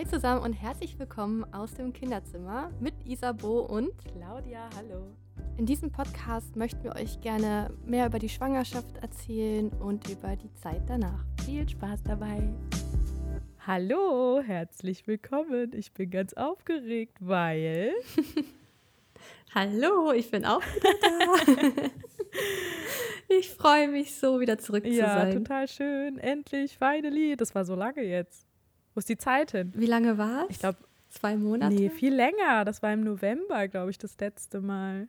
Hi zusammen und herzlich willkommen aus dem Kinderzimmer mit Isabo und Claudia, hallo. In diesem Podcast möchten wir euch gerne mehr über die Schwangerschaft erzählen und über die Zeit danach. Viel Spaß dabei. Hallo, herzlich willkommen. Ich bin ganz aufgeregt, weil. Hallo, ich bin auch wieder da. ich freue mich so, wieder zurück zu ja, sein. Ja, total schön. Endlich, finally. Das war so lange jetzt. Wo ist die Zeit hin? Wie lange war es? Ich glaube, zwei Monate. Nee, viel länger. Das war im November, glaube ich, das letzte Mal.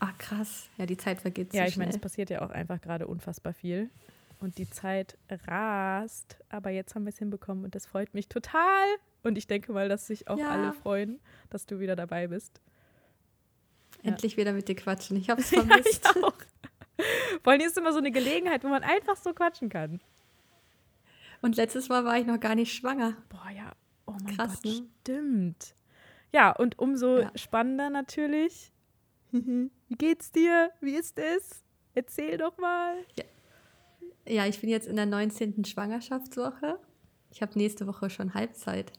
Ah, krass. Ja, die Zeit vergeht Ja, so ich meine, es passiert ja auch einfach gerade unfassbar viel. Und die Zeit rast. Aber jetzt haben wir es hinbekommen und das freut mich total. Und ich denke mal, dass sich auch Ja. alle freuen, dass du wieder dabei bist. Endlich wieder mit dir quatschen. Ich habe es Ja, vermisst. ich auch. Vor allem ist immer so eine Gelegenheit, wo man einfach so quatschen kann. Und letztes Mal war ich noch gar nicht schwanger. Boah, ja. Oh mein Krass, Gott, ne? stimmt. Ja, und umso Ja. spannender natürlich. Wie geht's dir? Wie ist es? Erzähl doch mal. Ja, ich bin jetzt in der 19. Schwangerschaftswoche. Ich habe nächste Woche schon Halbzeit.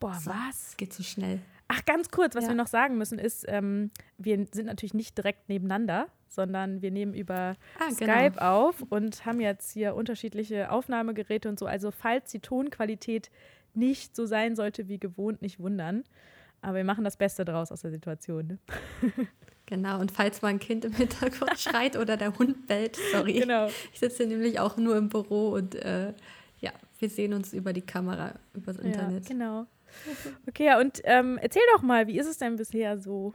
Boah, So. was? Es geht so schnell. Ach, ganz kurz, was Ja. wir noch sagen müssen, ist, ähm, wir sind natürlich nicht direkt nebeneinander, sondern wir nehmen über Ah, Skype auf und haben jetzt hier unterschiedliche Aufnahmegeräte und so. Also falls die Tonqualität nicht so sein sollte wie gewohnt, nicht wundern. Aber wir machen das Beste draus aus der Situation. Ne? Genau. Und falls mal ein Kind im Hintergrund schreit oder der Hund bellt, sorry. Genau. Ich sitze nämlich auch nur im Büro und äh, ja, wir sehen uns über die Kamera, übers Internet. Ja, genau. Okay, ja, und ähm, erzähl doch mal, wie ist es denn bisher so?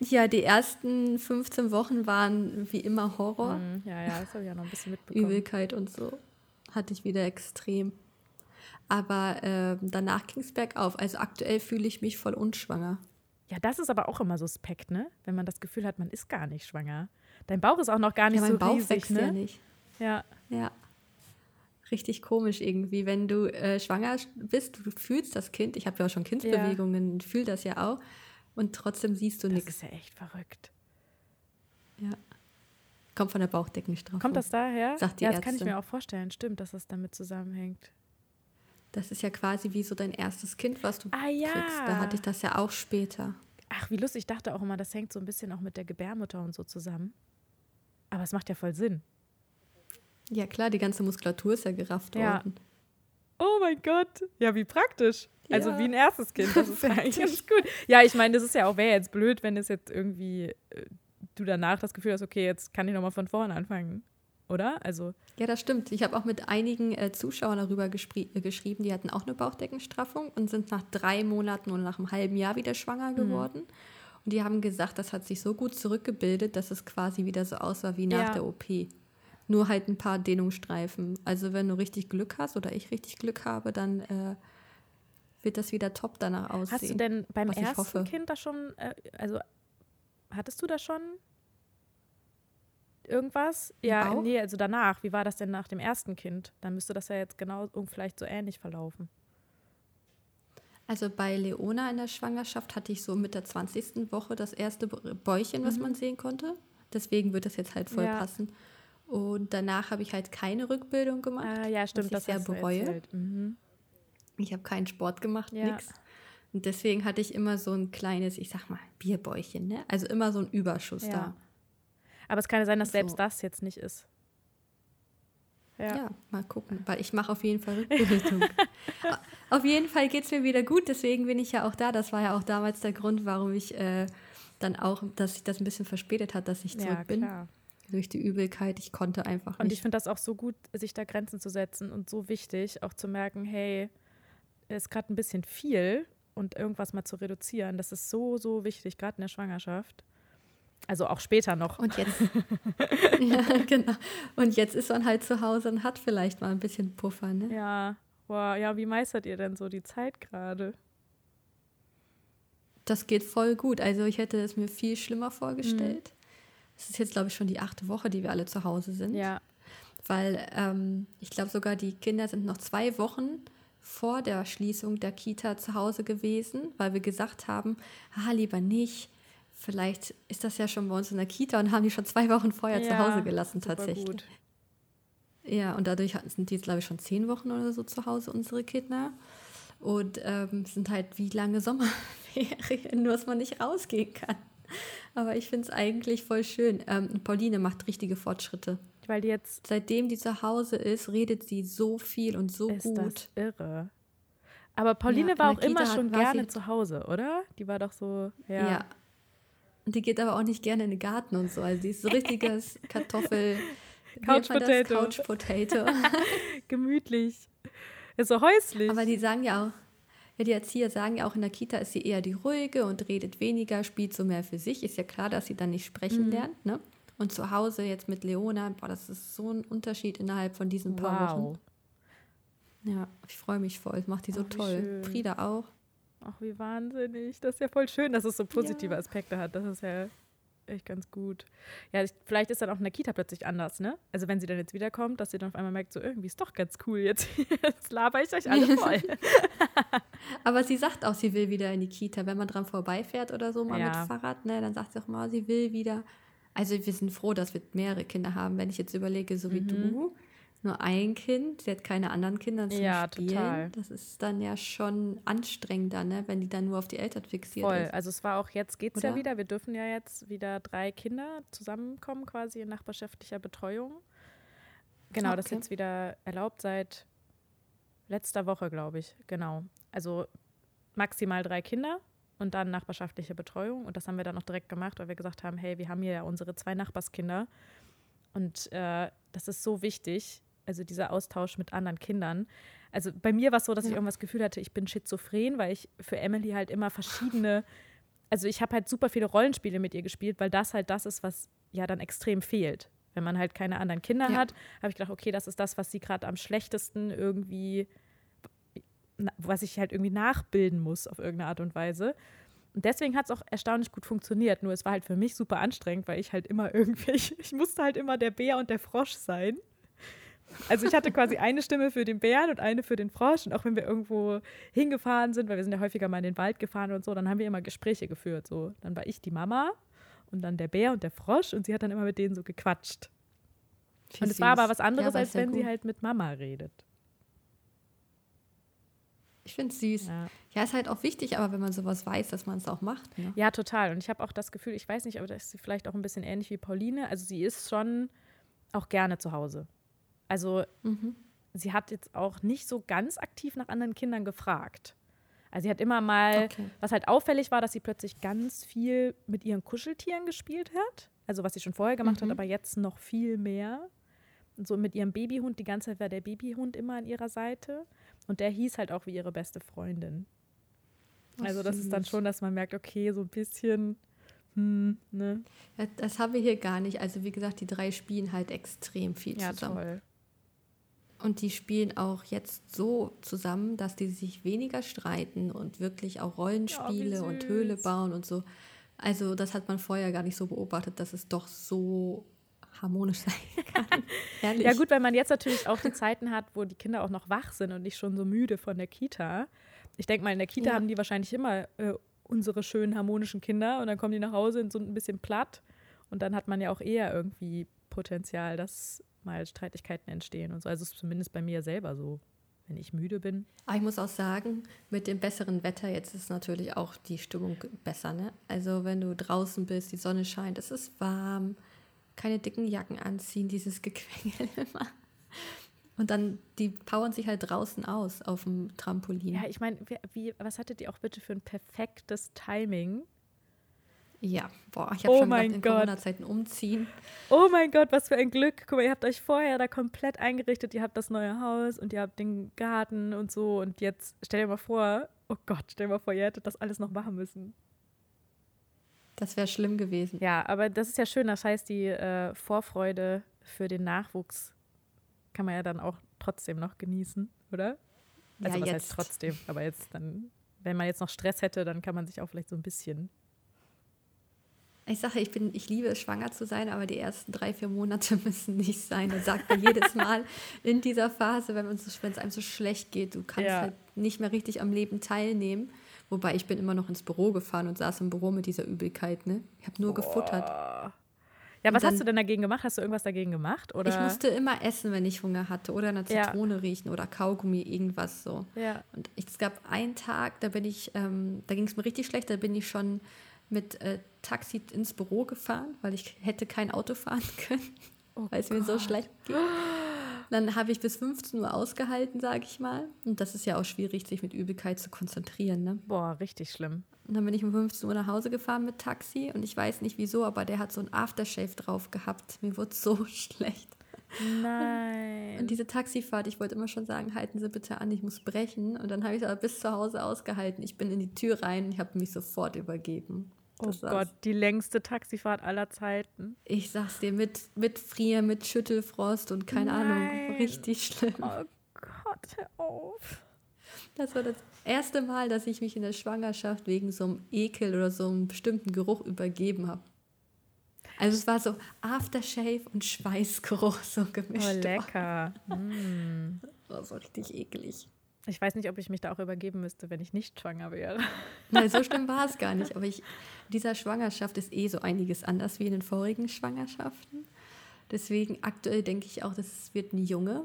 Ja, die ersten 15 Wochen waren wie immer Horror. Hm, ja, ja, das habe ich ja noch ein bisschen mitbekommen. Übelkeit und so. Hatte ich wieder extrem. Aber ähm, danach ging es bergauf. Also aktuell fühle ich mich voll unschwanger. Ja, das ist aber auch immer suspekt, ne? Wenn man das Gefühl hat, man ist gar nicht schwanger. Dein Bauch ist auch noch gar nicht ja, mein so Bauch riesig, wächst ne? ja nicht. Ja. Ja. Richtig komisch irgendwie. Wenn du äh, schwanger bist, du fühlst das Kind. Ich habe ja auch schon Kindsbewegungen, fühl das ja auch. Und trotzdem siehst du Das nichts. ist ja echt verrückt. Ja. Kommt von der Bauchdeckenstraffung. Kommt das daher? Sagt die ja, das kann ich Ärztin. mir auch vorstellen. Stimmt, dass das damit zusammenhängt. Das ist ja quasi wie so dein erstes Kind, was du Ah, ja. kriegst. Da hatte ich das ja auch später. Ach, wie lustig. Ich dachte auch immer, das hängt so ein bisschen auch mit der Gebärmutter und so zusammen. Aber es macht ja voll Sinn. Ja klar, die ganze Muskulatur ist ja gerafft Ja. worden. Oh mein Gott. Ja, wie praktisch. Also Ja. wie ein erstes Kind. Das ist ja eigentlich ganz gut. Ja, ich meine, das ist ja auch, wäre jetzt blöd, wenn es jetzt irgendwie äh, du danach das Gefühl hast, okay, jetzt kann ich nochmal von vorne anfangen. Oder? Also, Ja, das stimmt. Ich habe auch mit einigen äh, Zuschauern darüber äh, geschrieben, die hatten auch eine Bauchdeckenstraffung und sind nach drei Monaten oder nach einem halben Jahr wieder schwanger Mhm. geworden. Und die haben gesagt, das hat sich so gut zurückgebildet, dass es quasi wieder so aussah wie nach Ja. der OP. Nur halt ein paar Dehnungsstreifen. Also wenn du richtig Glück hast oder ich richtig Glück habe, dann äh, wird das wieder top danach aussehen. hast du denn beim ersten. Kind da schon, äh, also hattest du da schon irgendwas? Ja, Bauch? nee, also danach. Wie war das denn nach dem ersten Kind? Dann müsste das ja jetzt genau und vielleicht so ähnlich verlaufen. Also bei Leona in der Schwangerschaft hatte ich so mit der 20. Woche das erste Bäuchchen, was man sehen konnte. Deswegen wird das jetzt halt voll Mhm. Ja. passen. Und danach habe ich halt keine Rückbildung gemacht. Ah, ja, stimmt, ich das sehr bereue. Mhm. Ich habe keinen Sport gemacht, Ja. nix. Und deswegen hatte ich immer so ein kleines, ich sag mal, Bierbäuchchen, ne? Also immer so ein Überschuss Ja. da. Aber es kann ja sein, dass So. selbst das jetzt nicht ist. Ja. mal gucken, weil ich mache auf jeden Fall Rückbildung. auf jeden Fall geht es mir wieder gut, deswegen bin ich ja auch da. Das war ja auch damals der Grund, warum ich äh, dann auch, dass sich das ein bisschen verspätet hat, dass ich zurück Ja, bin. klar. Durch die Übelkeit. Ich konnte einfach Und ich nicht. finde das auch so gut, sich da Grenzen zu setzen und so wichtig, auch zu merken, hey, ist gerade ein bisschen viel und irgendwas mal zu reduzieren. Das ist so, so wichtig, gerade in der Schwangerschaft. Also auch später noch. Und jetzt, ja, genau. Und jetzt ist man halt zu Hause und hat vielleicht mal ein bisschen Puffer, ne? Ja, wow, ja, wie meistert ihr denn so die Zeit gerade? Das geht voll gut. Also ich hätte es mir viel schlimmer vorgestellt. Es ist jetzt, glaube ich, schon die achte Woche, die wir alle zu Hause sind. Ja, Weil ähm, ich glaube sogar, die Kinder sind noch zwei Wochen vor der Schließung der Kita zu Hause gewesen, weil wir gesagt haben, ah, lieber nicht. Vielleicht ist das ja schon bei uns in der Kita und haben die schon zwei Wochen vorher zu Ja, Hause gelassen tatsächlich. gut. Ja, und dadurch sind die jetzt, glaube ich, schon zehn Wochen oder so zu Hause, unsere Kinder. Und ähm, es sind halt wie lange Sommerferien, nur dass man nicht rausgehen kann. Aber ich finde es eigentlich voll schön. Ähm, Pauline macht richtige Fortschritte. Weil jetzt. Seitdem die zu Hause ist, redet sie so viel und so ist gut. Das irre. Aber Pauline Ja, war auch immer schon gerne sie- zu Hause, oder? Die war doch so. Ja. Ja. Und die geht aber auch nicht gerne in den Garten und so. Also die ist so richtiges Kartoffel. Couch? Potato. Couch Potato. Gemütlich. Ist so häuslich. aber die sagen ja auch, ja, die Erzieher sagen ja auch, in der Kita ist sie eher die ruhige und redet weniger, spielt so mehr für sich. Ist ja klar, dass sie dann nicht sprechen Mhm. lernt. Ne? Und zu Hause jetzt mit Leona, boah, das ist so ein Unterschied innerhalb von diesen paar wow. Wochen. Ja, ich freue mich voll. Das macht die so Ach, toll. schön. Frieda auch. Ach, wie wahnsinnig. Das ist ja voll schön, dass es so positive Ja. Aspekte hat. Das ist ja echt ganz gut. Ja, ich, vielleicht ist dann auch in der Kita plötzlich anders, ne? Also wenn sie dann jetzt wiederkommt, dass sie dann auf einmal merkt, so irgendwie ist doch ganz cool jetzt. Jetzt laber ich euch alle voll. Aber sie sagt auch, sie will wieder in die Kita. Wenn man dran vorbeifährt oder so mal Ja. mit Fahrrad, ne, dann sagt sie auch mal, sie will wieder. Also wir sind froh, dass wir mehrere Kinder haben. Wenn ich jetzt überlege, so wie Mhm. du, nur ein Kind, sie hat keine anderen Kinder zum Ja, Spielen. total. Das ist dann ja schon anstrengender, ne, wenn die dann nur auf die Eltern fixiert Voll. ist. Also es war auch jetzt geht's ja Oder? wieder. Wir dürfen ja jetzt wieder drei Kinder zusammenkommen, quasi in nachbarschaftlicher Betreuung. Genau, das ist Okay. jetzt wieder erlaubt seit letzter Woche, glaube ich. Genau. Also maximal drei Kinder und dann nachbarschaftliche Betreuung. Und das haben wir dann auch direkt gemacht, weil wir gesagt haben, hey, wir haben hier ja unsere zwei Nachbarskinder. Und äh, das ist so wichtig, also dieser Austausch mit anderen Kindern. Also bei mir war es so, dass ich Ja. irgendwas das Gefühl hatte, ich bin schizophren, weil ich für Emily halt immer verschiedene, also ich habe halt super viele Rollenspiele mit ihr gespielt, weil das halt das ist, was ja dann extrem fehlt. Wenn man halt keine anderen Kinder Ja. hat, habe ich gedacht, okay, das ist das, was sie gerade am schlechtesten irgendwie, was ich halt irgendwie nachbilden muss auf irgendeine Art und Weise. Und deswegen hat es auch erstaunlich gut funktioniert. Nur es war halt für mich super anstrengend, weil ich halt immer irgendwie, ich, ich musste halt immer der Bär und der Frosch sein. Also ich hatte quasi eine Stimme für den Bären und eine für den Frosch. Und auch wenn wir irgendwo hingefahren sind, weil wir sind ja häufiger mal in den Wald gefahren und so, dann haben wir immer Gespräche geführt. So, dann war ich die Mama und dann der Bär und der Frosch und sie hat dann immer mit denen so gequatscht. Wie und es war aber was anderes, Ja, als wenn sie gut. halt mit Mama redet. Ich finde es süß. Ja. Ja, ist halt auch wichtig, aber wenn man sowas weiß, dass man es auch macht. Ne? Ja, total. Und ich habe auch das Gefühl, ich weiß nicht, aber das ist sie vielleicht auch ein bisschen ähnlich wie Pauline. Also sie ist schon auch gerne zu Hause. Also Mhm. sie hat jetzt auch nicht so ganz aktiv nach anderen Kindern gefragt. Also sie hat immer mal, Okay. was halt auffällig war, dass sie plötzlich ganz viel mit ihren Kuscheltieren gespielt hat. Also was sie schon vorher gemacht hat, Mhm. aber jetzt noch viel mehr. Und so mit ihrem Babyhund, die ganze Zeit war der Babyhund immer an ihrer Seite. Und der hieß halt auch wie ihre beste Freundin. Also das ist dann schon, dass man merkt, okay, so ein bisschen, hm, ne? Ja, Das haben wir hier gar nicht. Also wie gesagt, die drei spielen halt extrem viel Ja, zusammen. toll. Und die spielen auch jetzt so zusammen, dass die sich weniger streiten und wirklich auch Rollenspiele und süß. Höhle bauen und so. Also das hat man vorher gar nicht so beobachtet, dass es doch so harmonisch sein kann. Ja gut, weil man jetzt natürlich auch die Zeiten hat, wo die Kinder auch noch wach sind und nicht schon so müde von der Kita. Ich denke mal, in der Kita Ja. haben die wahrscheinlich immer äh, unsere schönen harmonischen Kinder und dann kommen die nach Hause und sind ein bisschen platt. Und dann hat man ja auch eher irgendwie Potenzial, dass mal Streitigkeiten entstehen und so. Also es ist zumindest bei mir selber so, wenn ich müde bin. Aber ich muss auch sagen, mit dem besseren Wetter jetzt ist natürlich auch die Stimmung besser. Ne? Also wenn du draußen bist, die Sonne scheint, es ist warm, keine dicken Jacken anziehen, dieses Gequengel immer. Und dann, die powern sich halt draußen aus auf dem Trampolin. Ja, ich meine, wie, wie, was hattet ihr auch bitte für ein perfektes Timing? Ja, boah, ich habe Oh schon mein gedacht, in. Corona-Zeiten umziehen. Oh mein Gott, was für ein Glück. Guck mal, ihr habt euch vorher da komplett eingerichtet. Ihr habt das neue Haus und ihr habt den Garten und so. Und jetzt stell dir mal vor, oh Gott, stell dir mal vor, ihr hättet das alles noch machen müssen. Das wäre schlimm gewesen. Ja, aber das ist ja schön. Das heißt, die äh, Vorfreude für den Nachwuchs kann man ja dann auch trotzdem noch genießen, oder? Also ja, was jetzt. heißt trotzdem? Aber jetzt dann, wenn man jetzt noch Stress hätte, dann kann man sich auch vielleicht so ein bisschen. Ich sage, ich, bin, ich liebe es, schwanger zu sein, aber die ersten drei, vier Monate müssen nicht sein. Das sagt man jedes Mal in dieser Phase, wenn so- es einem so schlecht geht. Du kannst Ja. halt nicht mehr richtig am Leben teilnehmen. Wobei ich bin immer noch ins Büro gefahren und saß im Büro mit dieser Übelkeit. Ne? Ich habe nur gefuttert. Oh. Ja, was dann, hast du denn dagegen gemacht? Hast du irgendwas dagegen gemacht? Oder? Ich musste immer essen, wenn ich Hunger hatte. Oder eine Zitrone ja. riechen oder Kaugummi, irgendwas so. Ja. Und es gab einen Tag, da bin ich, ähm, da ging es mir richtig schlecht, da bin ich schon mit äh, Taxi ins Büro gefahren, weil ich hätte kein Auto fahren können, oh weil es mir so schlecht ging. Dann habe ich bis 15 Uhr ausgehalten, sage ich mal. Und das ist ja auch schwierig, sich mit Übelkeit zu konzentrieren. Ne? Boah, richtig schlimm. Und dann bin ich um 15 Uhr nach Hause gefahren mit Taxi und ich weiß nicht wieso, aber der hat so ein Aftershave drauf gehabt. Mir wurde so schlecht. Nein. Und diese Taxifahrt, ich wollte immer schon sagen, halten Sie bitte an, ich muss brechen. Und dann habe ich es aber bis zu Hause ausgehalten. Ich bin in die Tür rein, ich habe mich sofort übergeben. Oh das oh Gott, die längste Taxifahrt aller Zeiten. Ich sag's dir, mit, mit Frieren, mit Schüttelfrost und keine Nein. Ahnung, richtig schlimm. Oh Gott, hör auf. Das war das erste Mal, dass ich mich in der Schwangerschaft wegen so einem Ekel oder so einem bestimmten Geruch übergeben habe. Also es war so Aftershave und Schweißgeruch so gemischt. Oh, lecker. mm. Das war so richtig eklig. Ich weiß nicht, ob ich mich da auch übergeben müsste, wenn ich nicht schwanger wäre. Nein, so schlimm war es gar nicht. Aber ich, dieser Schwangerschaft ist eh so einiges anders wie in den vorigen Schwangerschaften. Deswegen aktuell denke ich auch, das wird ein Junge.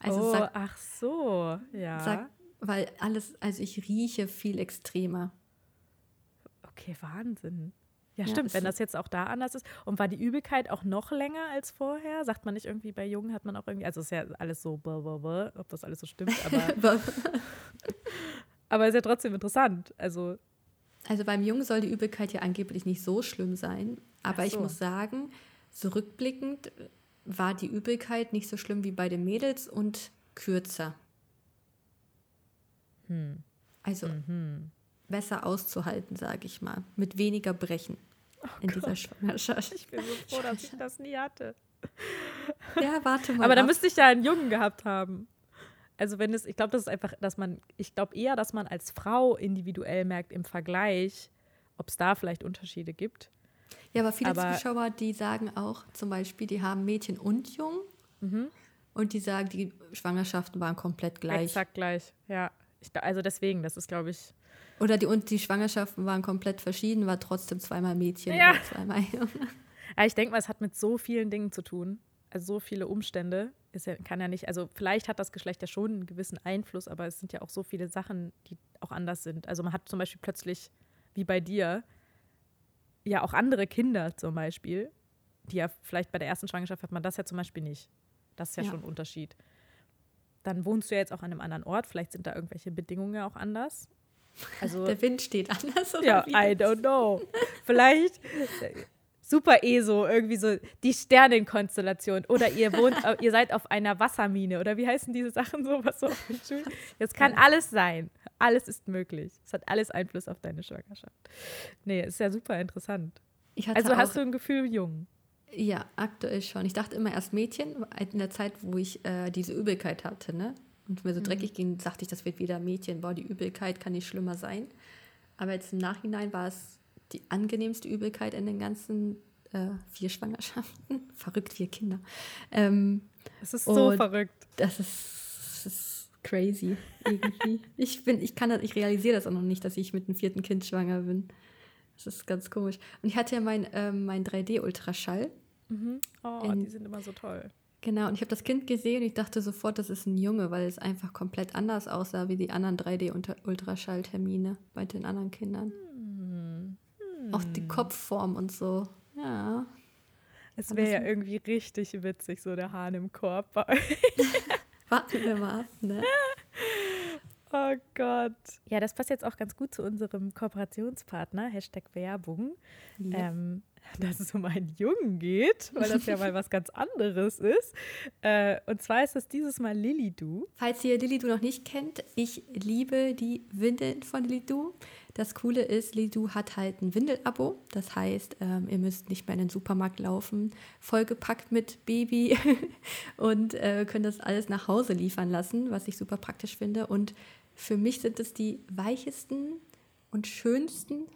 Also oh, sag, ach so, ja. Sag, weil alles, also ich rieche viel extremer. Okay, Wahnsinn. Ja, ja stimmt, wenn das jetzt auch da anders ist. Und war die Übelkeit auch noch länger als vorher? Sagt man nicht irgendwie, bei Jungen hat man auch irgendwie, also ist ja alles so, blablabla, ob das alles so stimmt, aber. aber ist ja trotzdem interessant. Also. Also beim Jungen soll die Übelkeit ja angeblich nicht so schlimm sein. Aber so. ich muss sagen, zurückblickend war die Übelkeit nicht so schlimm wie bei den Mädels und kürzer. Hm. Also. Mhm besser auszuhalten, sage ich mal. Mit weniger Brechen oh in Gott. dieser Schwangerschaft. Ich bin so froh, dass ich das nie hatte. Ja, warte mal. Aber da müsste ich ja einen Jungen gehabt haben. Also wenn es, ich glaube, das ist einfach, dass man, ich glaube eher, dass man als Frau individuell merkt im Vergleich, ob es da vielleicht Unterschiede gibt. Ja, aber viele aber, Zuschauer, die sagen auch zum Beispiel, die haben Mädchen und Jungen mhm. und die sagen, die Schwangerschaften waren komplett gleich. Exakt gleich, ja. Ich, also deswegen, das ist, glaube ich, oder die, und die Schwangerschaften waren komplett verschieden, war trotzdem zweimal Mädchen ja. oder zweimal Junge. Ja, ich denke mal, es hat mit so vielen Dingen zu tun. Also so viele Umstände. Ist ja, kann ja nicht, also vielleicht hat das Geschlecht ja schon einen gewissen Einfluss, aber es sind ja auch so viele Sachen, die auch anders sind. Also man hat zum Beispiel plötzlich, wie bei dir, ja auch andere Kinder zum Beispiel, die ja vielleicht bei der ersten Schwangerschaft hat man das ja zum Beispiel nicht. Das ist ja, ja. schon ein Unterschied. Dann wohnst du ja jetzt auch an einem anderen Ort, vielleicht sind da irgendwelche Bedingungen ja auch anders. Also, Der Wind steht anders. Oder ja, I don't know. Vielleicht super ESO, irgendwie so die Sternenkonstellation. Oder ihr wohnt, ihr seid auf einer Wassermine. Oder wie heißen diese Sachen so? Was so Jetzt kann alles sein. Alles ist möglich. Es hat alles Einfluss auf deine Schwangerschaft. Nee, ist ja super interessant. also hast du ein Gefühl jung? Ja, aktuell schon. Ich dachte immer erst Mädchen, in der Zeit, wo ich äh, diese Übelkeit hatte, ne? Und mir so mhm. dreckig ging, dachte ich, das wird wieder Mädchen. Boah, die Übelkeit kann nicht schlimmer sein. Aber jetzt im Nachhinein war es die angenehmste Übelkeit in den ganzen äh, vier Schwangerschaften. Verrückt, vier Kinder. Ähm, es ist so verrückt. Das ist, das ist crazy irgendwie. ich bin, ich kann das, ich realisiere das auch noch nicht, dass ich mit einem vierten Kind schwanger bin. Das ist ganz komisch. Und ich hatte ja mein, ähm, mein 3D-Ultraschall. Mhm. Oh, in, die sind immer so toll. Genau, und ich habe das Kind gesehen und ich dachte sofort, das ist ein Junge, weil es einfach komplett anders aussah wie die anderen 3D-Ultraschalltermine bei den anderen Kindern. Hm. Hm. Auch die Kopfform und so. Ja. Es wäre ja irgendwie richtig witzig, so der Hahn im Korb bei euch. Warten wir mal ab, ne? Oh Gott. Ja, das passt jetzt auch ganz gut zu unserem Kooperationspartner, Hashtag Werbung. Ja. Ähm, dass es um einen Jungen geht, weil das ja mal was ganz anderes ist. Äh, und zwar ist das dieses Mal Lilidu. Falls ihr Lilidu noch nicht kennt, ich liebe die Windeln von Lilidu. Das Coole ist, Lilidu hat halt ein Windelabo. Das heißt, ähm, ihr müsst nicht mehr in den Supermarkt laufen, vollgepackt mit Baby und äh, könnt das alles nach Hause liefern lassen, was ich super praktisch finde. Und für mich sind es die weichesten und schönsten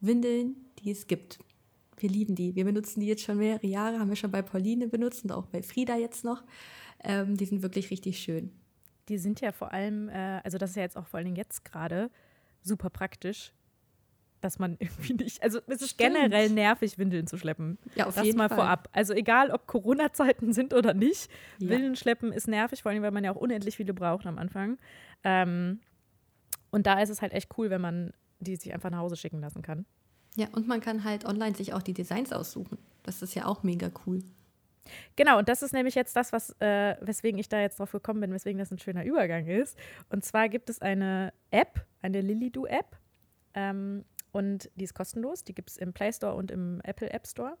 Windeln, die es gibt. Wir lieben die. Wir benutzen die jetzt schon mehrere Jahre, haben wir schon bei Pauline benutzt und auch bei Frieda jetzt noch. Ähm, die sind wirklich richtig schön. Die sind ja vor allem, äh, also das ist ja jetzt auch vor allen Dingen jetzt gerade super praktisch, dass man irgendwie nicht, also es ist Stimmt. generell nervig, Windeln zu schleppen. Ja, auf das jeden mal Fall. vorab. Also egal, ob Corona-Zeiten sind oder nicht, Ja. Windeln schleppen ist nervig, vor allem, weil man ja auch unendlich viele braucht am Anfang. Ähm, und da ist es halt echt cool, wenn man die sich einfach nach Hause schicken lassen kann. Ja, und man kann halt online sich auch die Designs aussuchen. Das ist ja auch mega cool. Genau, und das ist nämlich jetzt das, was, äh, weswegen ich da jetzt drauf gekommen bin, weswegen das ein schöner Übergang ist. Und zwar gibt es eine App, eine Lilido-App. Ähm, und die ist kostenlos. Die gibt es im Play Store und im Apple App Store.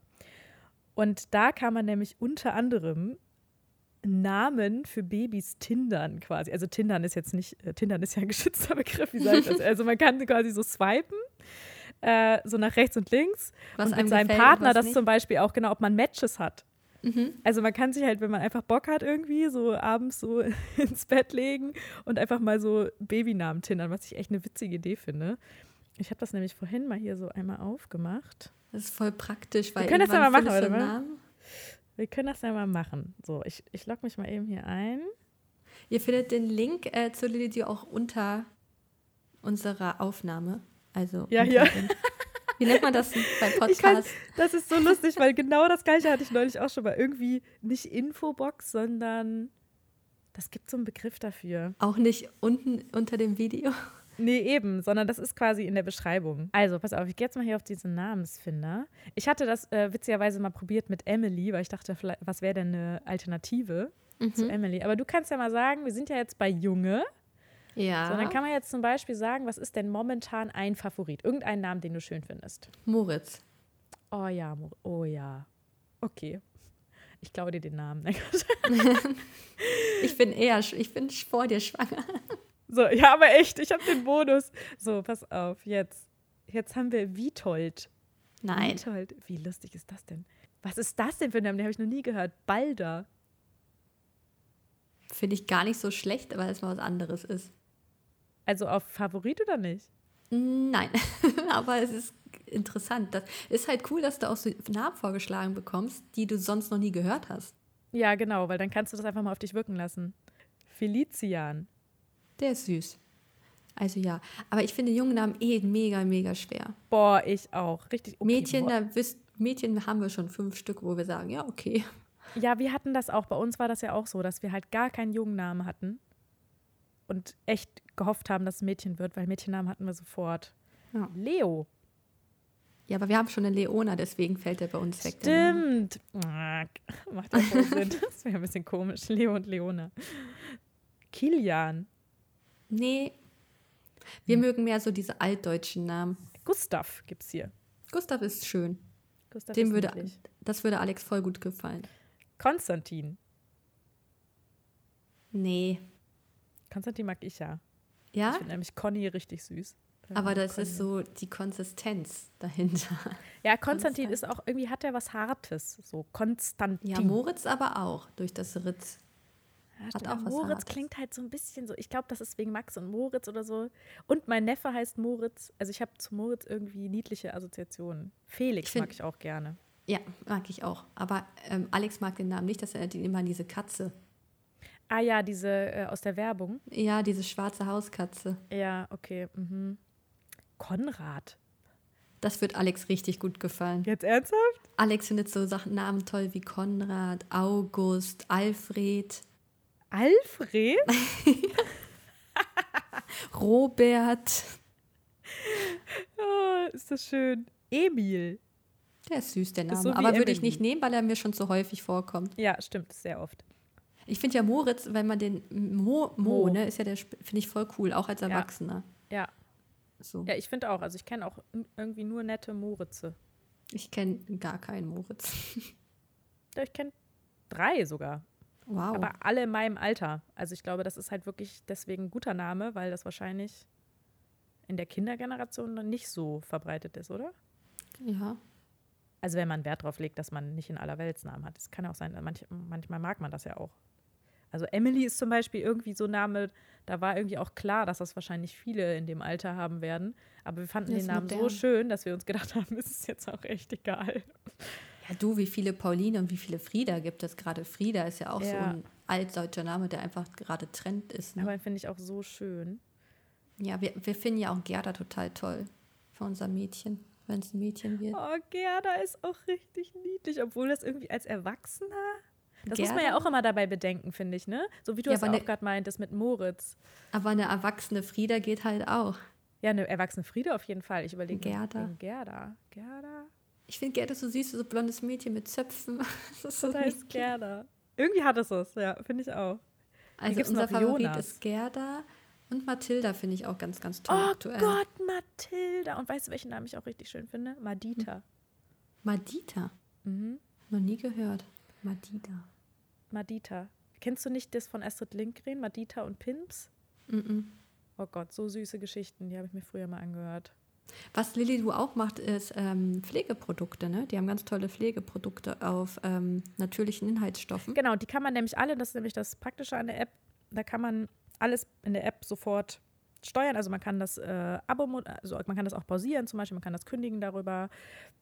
Und da kann man nämlich unter anderem Namen für Babys tindern quasi. Also tindern ist jetzt nicht, äh, tindern ist ja ein geschützter Begriff, wie ich das? Also man kann quasi so swipen, äh, so nach rechts und links. Was und mit seinem Partner das nicht. zum Beispiel auch genau, ob man Matches hat. Mhm. Also man kann sich halt, wenn man einfach Bock hat irgendwie, so abends so ins Bett legen und einfach mal so Babynamen tindern, was ich echt eine witzige Idee finde. Ich habe das nämlich vorhin mal hier so einmal aufgemacht. Das ist voll praktisch, weil Wir können das ja mal machen, mal. Namen. Wir können das ja mal machen. So, ich, ich logge mich mal eben hier ein. Ihr findet den Link äh, zu Lilith auch unter unserer Aufnahme. Also Ja, dem- Wie nennt man das beim Ich Podcast? Das ist so lustig, weil genau das gleiche hatte ich neulich auch schon mal. Irgendwie nicht Infobox, sondern das gibt so einen Begriff dafür. Auch nicht unten unter dem Video. Nee, eben, sondern das ist quasi in der Beschreibung. Also, pass auf, ich gehe jetzt mal hier auf diesen Namensfinder. Ich hatte das äh, witzigerweise mal probiert mit Emily, weil ich dachte, vielleicht, was wäre denn eine Alternative zu Mhm. Emily? Aber du kannst ja mal sagen, wir sind ja jetzt bei Junge. Ja. So, dann kann man jetzt zum Beispiel sagen, was ist denn momentan ein Favorit? Irgendeinen Namen, den du schön findest. Moritz. Oh ja, Mor- oh ja. Okay. Ich klaue dir den Namen. Ich bin eher, ich bin vor dir schwanger. so, ja, aber echt, ich habe den Bonus. So, pass auf, jetzt. Jetzt haben wir Witold. Nein. Witold. Wie lustig ist das denn? Was ist das denn für ein Name? Den habe ich noch nie gehört. Balder. Finde ich gar nicht so schlecht, weil es mal was anderes ist. Also auf Favorit oder nicht? Nein, aber es ist interessant. Das ist halt cool, dass du auch so Namen vorgeschlagen bekommst, die du sonst noch nie gehört hast. Ja, genau, weil dann kannst du das einfach mal auf dich wirken lassen. Felician. Der ist süß. Also ja, aber ich finde jungen Namen eh mega, mega schwer. Boah, ich auch. Richtig. Okay, Mädchen, boah. da wisst, Mädchen haben wir schon fünf Stück, wo wir sagen, ja, okay. Ja, wir hatten das auch. Bei uns war das ja auch so, dass wir halt gar keinen jungen Namen hatten. Und echt gehofft haben, dass es ein Mädchen wird, weil Mädchennamen hatten wir sofort. Ja. Leo. Ja, aber wir haben schon eine Leona, deswegen fällt der bei uns weg. Stimmt. Macht ja voll Sinn. Das wäre ein bisschen komisch. Leo und Leona. Kilian. Nee. Wir Hm. mögen mehr so diese altdeutschen Namen. Gustav gibt's hier. Gustav ist schön. Gustav Dem ist würde, niedlich. das würde Alex voll gut gefallen. Konstantin. Nee. Konstantin mag ich ja. Ja? Ich finde nämlich Conny richtig süß. Aber das Conny. ist so die Konsistenz dahinter. Ja, Konstantin ist auch irgendwie, hat er was Hartes. So Konstantin. Ja, Moritz aber auch, durch das Ritz. Ja, hat auch was Moritz Hartes. klingt halt so ein bisschen so. Ich glaube, das ist wegen Max und Moritz oder so. Und mein Neffe heißt Moritz. Also ich habe zu Moritz irgendwie niedliche Assoziationen. Felix find- mag ich auch gerne. Ja, mag ich auch. Aber ähm, Alex mag den Namen nicht, das erinnert ihn immer an diese Katze. Ah ja, diese äh, aus der Werbung. Ja, diese schwarze Hauskatze. Ja, okay. Mhm. Konrad. Das wird Alex richtig gut gefallen. Jetzt ernsthaft? Alex findet so Sachen, Namen toll wie Konrad, August, Alfred, Alfred? Robert. Oh, ist das schön. Emil. Der ist süß, der Name. so aber würde ich nicht nehmen, weil er mir schon zu häufig vorkommt. Ja, stimmt, sehr oft. Ich finde ja Moritz, wenn man den Mo, Mo, Mo. ne, ist ja der, finde ich voll cool, auch als Erwachsener. Ja, So. ja ich finde auch. Also ich kenne auch irgendwie nur nette Moritze. Ich kenne gar keinen Moritz. Ja, ich kenne drei sogar. Wow. Aber alle in meinem Alter. Also ich glaube, das ist halt wirklich deswegen ein guter Name, weil das wahrscheinlich in der Kindergeneration noch nicht so verbreitet ist, oder? ja. Also wenn man Wert darauf legt, dass man nicht in aller Weltsnamen hat. Das kann ja auch sein, manch, manchmal mag man das ja auch. Also Emily ist zum Beispiel irgendwie so ein Name, da war irgendwie auch klar, dass das wahrscheinlich viele in dem Alter haben werden. Aber wir fanden Ja, den Namen so modern. schön, dass wir uns gedacht haben, ist es jetzt auch echt egal. Ja, du, wie viele Pauline und wie viele Frieda gibt es gerade? Frieda ist ja auch so Ja. ein altdeutscher Name, der einfach gerade Trend ist. Ne? Aber finde ich auch so schön. ja, wir, wir finden ja auch Gerda total toll. für unser Mädchen, wenn es ein Mädchen wird. Oh, Gerda ist auch richtig niedlich, obwohl das irgendwie als Erwachsener. Das Gerda? muss man ja auch immer dabei bedenken, finde ich, ne? So wie du ja, es auch ne, gerade meintest mit Moritz. Aber eine erwachsene Frieda geht halt auch. Ja, eine erwachsene Frieda auf jeden Fall. Ich überlege. Gerda. Gerda. Gerda. Ich finde Gerda so süß, so blondes Mädchen mit Zöpfen. Das, ist so das heißt Gerda. Irgendwie hat es es, ja, finde ich auch. Also unser Favorit Jonas. ist Gerda und Mathilda finde ich auch ganz, ganz toll oh aktuell. Gott, Mathilda. Und weißt du, welchen Namen ich auch richtig schön finde? Madita. Madita? Mhm. Noch nie gehört. Madita. Madita. Kennst du nicht das von Astrid Lindgren, Madita und Pimps? Mhm. Oh Gott, so süße Geschichten, die habe ich mir früher mal angehört. Was Lilly du auch macht, ist ähm, Pflegeprodukte. Ne? Die haben ganz tolle Pflegeprodukte auf ähm, natürlichen Inhaltsstoffen. Genau, die kann man nämlich alle, das ist nämlich das Praktische an der App, da kann man alles in der App sofort steuern. Also man kann das äh, Abo, also man kann das auch pausieren zum Beispiel, man kann das kündigen darüber,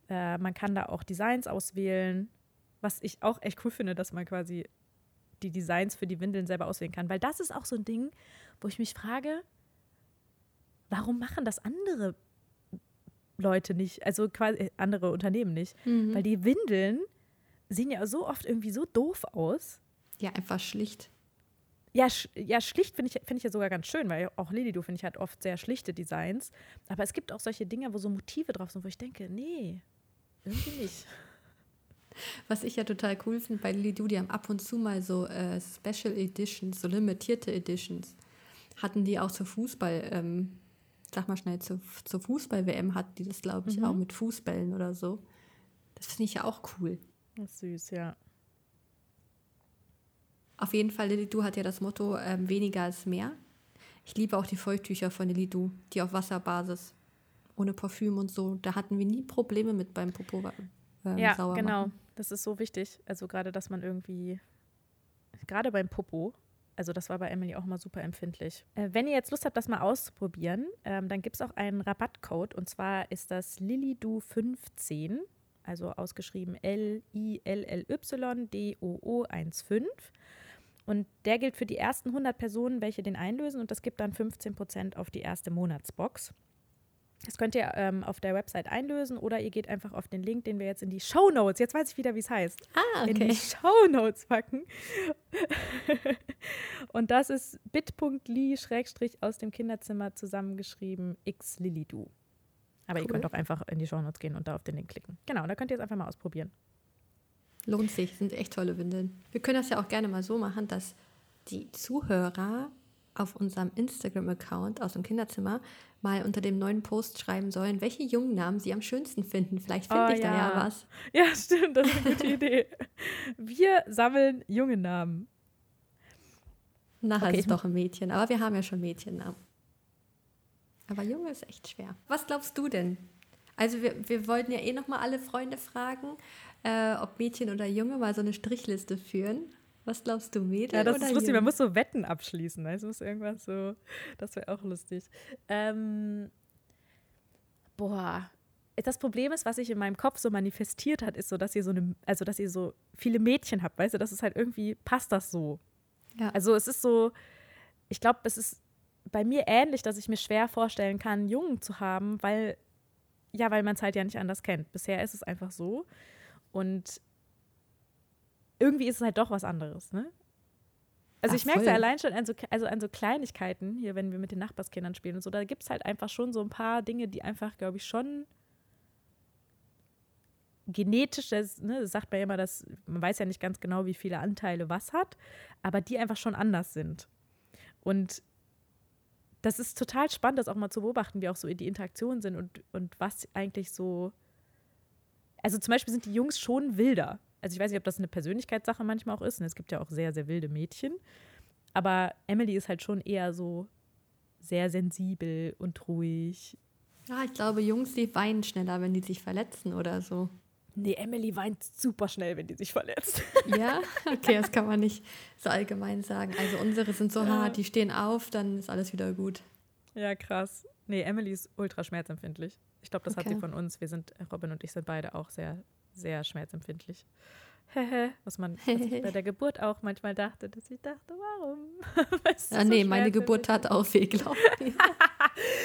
äh, man kann da auch Designs auswählen, was ich auch echt cool finde, dass man quasi die Designs für die Windeln selber auswählen kann. Weil das ist auch so ein Ding, wo ich mich frage, warum machen das andere Leute nicht, also quasi äh, andere Unternehmen nicht? Mhm. Weil die Windeln sehen ja so oft irgendwie so doof aus. Ja, einfach schlicht. Ja, sch ja schlicht finde ich, find ich ja sogar ganz schön, weil auch Lili, du finde ich, hat oft sehr schlichte Designs. Aber es gibt auch solche Dinge, wo so Motive drauf sind, wo ich denke, nee, irgendwie nicht. Was ich ja total cool finde bei Lili Du, die haben ab und zu mal so äh, Special Editions, so limitierte Editions. Hatten die auch zur Fußball, ähm, sag mal schnell, zur, zur Fußball-WM hatten die das, glaube ich, mhm. auch mit Fußbällen oder so. Das finde ich ja auch cool. Das ist süß, ja. Auf jeden Fall, Lili Du hat ja das Motto, ähm, weniger ist mehr. Ich liebe auch die Feuchttücher von Lili Du, die auf Wasserbasis, ohne Parfüm und so. Da hatten wir nie Probleme mit beim Popo ähm, ja, genau. Machen. Das ist so wichtig. Also gerade, dass man irgendwie, gerade beim Popo, also das war bei Emily auch mal super empfindlich. Äh, wenn ihr jetzt Lust habt, das mal auszuprobieren, ähm, dann gibt es auch einen Rabattcode und zwar ist das Lilidu15, also ausgeschrieben L-I-L-L-Y-D-O-O 15. Und der gilt für die ersten 100 Personen, welche den einlösen und das gibt dann 15% auf die erste Monatsbox. Das könnt ihr ähm, auf der Website einlösen oder ihr geht einfach auf den Link, den wir jetzt in die Show Notes, jetzt weiß ich wieder, wie es heißt, ah, okay. in die Show Notes packen. Und das ist bit.ly schrägstrich aus dem Kinderzimmer zusammengeschrieben x Lilidu. Aber cool. ihr könnt auch einfach in die Show Notes gehen und da auf den Link klicken. Genau, da könnt ihr es einfach mal ausprobieren. Lohnt sich, sind echt tolle Windeln. Wir können das ja auch gerne mal so machen, dass die Zuhörer auf unserem Instagram-Account aus dem Kinderzimmer mal unter dem neuen Post schreiben sollen, welche Jungennamen sie am schönsten finden. Vielleicht finde oh, ich ja. da ja was. Ja, stimmt, das ist eine gute Idee. Wir sammeln Jungennamen. Nachher okay, ist es doch ein Mädchen, aber wir haben ja schon Mädchennamen. Aber Junge ist echt schwer. Was glaubst du denn? Also wir, wir wollten ja eh noch mal alle Freunde fragen, äh, ob Mädchen oder Junge mal so eine Strichliste führen. Was glaubst du, Mädel? Ja, das ist lustig. Man muss so Wetten abschließen. Ne? Es muss irgendwas so. Das wäre auch lustig. Ähm, boah. Das Problem ist, was sich in meinem Kopf so manifestiert hat, ist so, dass ihr so eine, also dass ihr so viele Mädchen habt, weißt du, das ist halt irgendwie, passt das so. Ja. Also es ist so, ich glaube, es ist bei mir ähnlich, dass ich mir schwer vorstellen kann, Jungen zu haben, weil, ja, weil man es halt ja nicht anders kennt. Bisher ist es einfach so. Und irgendwie ist es halt doch was anderes, ne? Also Ach, ich merke es ja allein schon an so, also an so Kleinigkeiten, hier, wenn wir mit den Nachbarskindern spielen und so, da gibt es halt einfach schon so ein paar Dinge, die einfach, glaube ich, schon genetisch, das, ne, das sagt man ja immer, dass man weiß ja nicht ganz genau, wie viele Anteile was hat, aber die einfach schon anders sind. Und das ist total spannend, das auch mal zu beobachten, wie auch so die Interaktionen sind und, und was eigentlich so. Also zum Beispiel sind die Jungs schon wilder also ich weiß nicht, ob das eine Persönlichkeitssache manchmal auch ist. Und ne? es gibt ja auch sehr, sehr wilde Mädchen. Aber Emily ist halt schon eher so sehr sensibel und ruhig. Ja, ich glaube, Jungs, die weinen schneller, wenn die sich verletzen oder so. Nee, Emily weint super schnell, wenn die sich verletzt. Ja, okay, das kann man nicht so allgemein sagen. Also unsere sind so ja. hart, die stehen auf, dann ist alles wieder gut. Ja, krass. Nee, Emily ist ultra schmerzempfindlich. Ich glaube, das okay. hat sie von uns. Wir sind, Robin und ich sind beide auch sehr sehr schmerzempfindlich. was man was bei der Geburt auch manchmal dachte, dass ich dachte, warum? weißt du, ah, nee, so meine Geburt tat auch weh, glaube ich.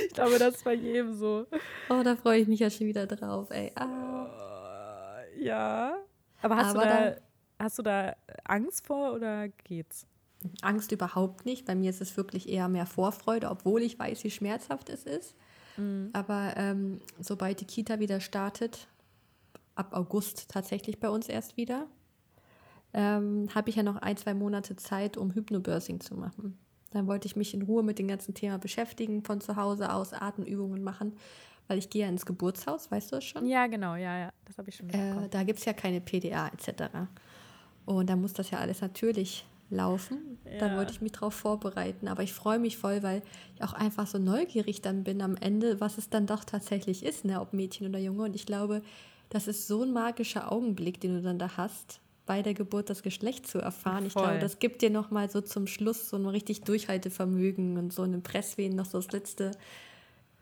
Ich glaube, das ist bei jedem so. Oh, da freue ich mich ja schon wieder drauf, ey. Ah. Oh, ja. Aber hast Aber du da, hast du da Angst vor oder geht's? Angst überhaupt nicht. Bei mir ist es wirklich eher mehr Vorfreude, obwohl ich weiß, wie schmerzhaft es ist. Mhm. Aber ähm, sobald die Kita wieder startet, ab August tatsächlich bei uns erst wieder, ähm, habe ich ja noch ein, zwei Monate Zeit, um Hypnobirthing zu machen. Dann wollte ich mich in Ruhe mit dem ganzen Thema beschäftigen, von zu Hause aus Atemübungen machen, weil ich gehe ja ins Geburtshaus, weißt du das schon? Ja, genau, ja, ja, das habe ich schon äh, Da gibt es ja keine PDA etc. Und da muss das ja alles natürlich laufen. Ja. Dann wollte ich mich darauf vorbereiten. Aber ich freue mich voll, weil ich auch einfach so neugierig dann bin am Ende, was es dann doch tatsächlich ist, ne? ob Mädchen oder Junge. Und ich glaube, das ist so ein magischer Augenblick, den du dann da hast, bei der Geburt das Geschlecht zu erfahren. Voll. Ich glaube, das gibt dir nochmal so zum Schluss so ein richtig Durchhaltevermögen und so eine Presswehen noch so das letzte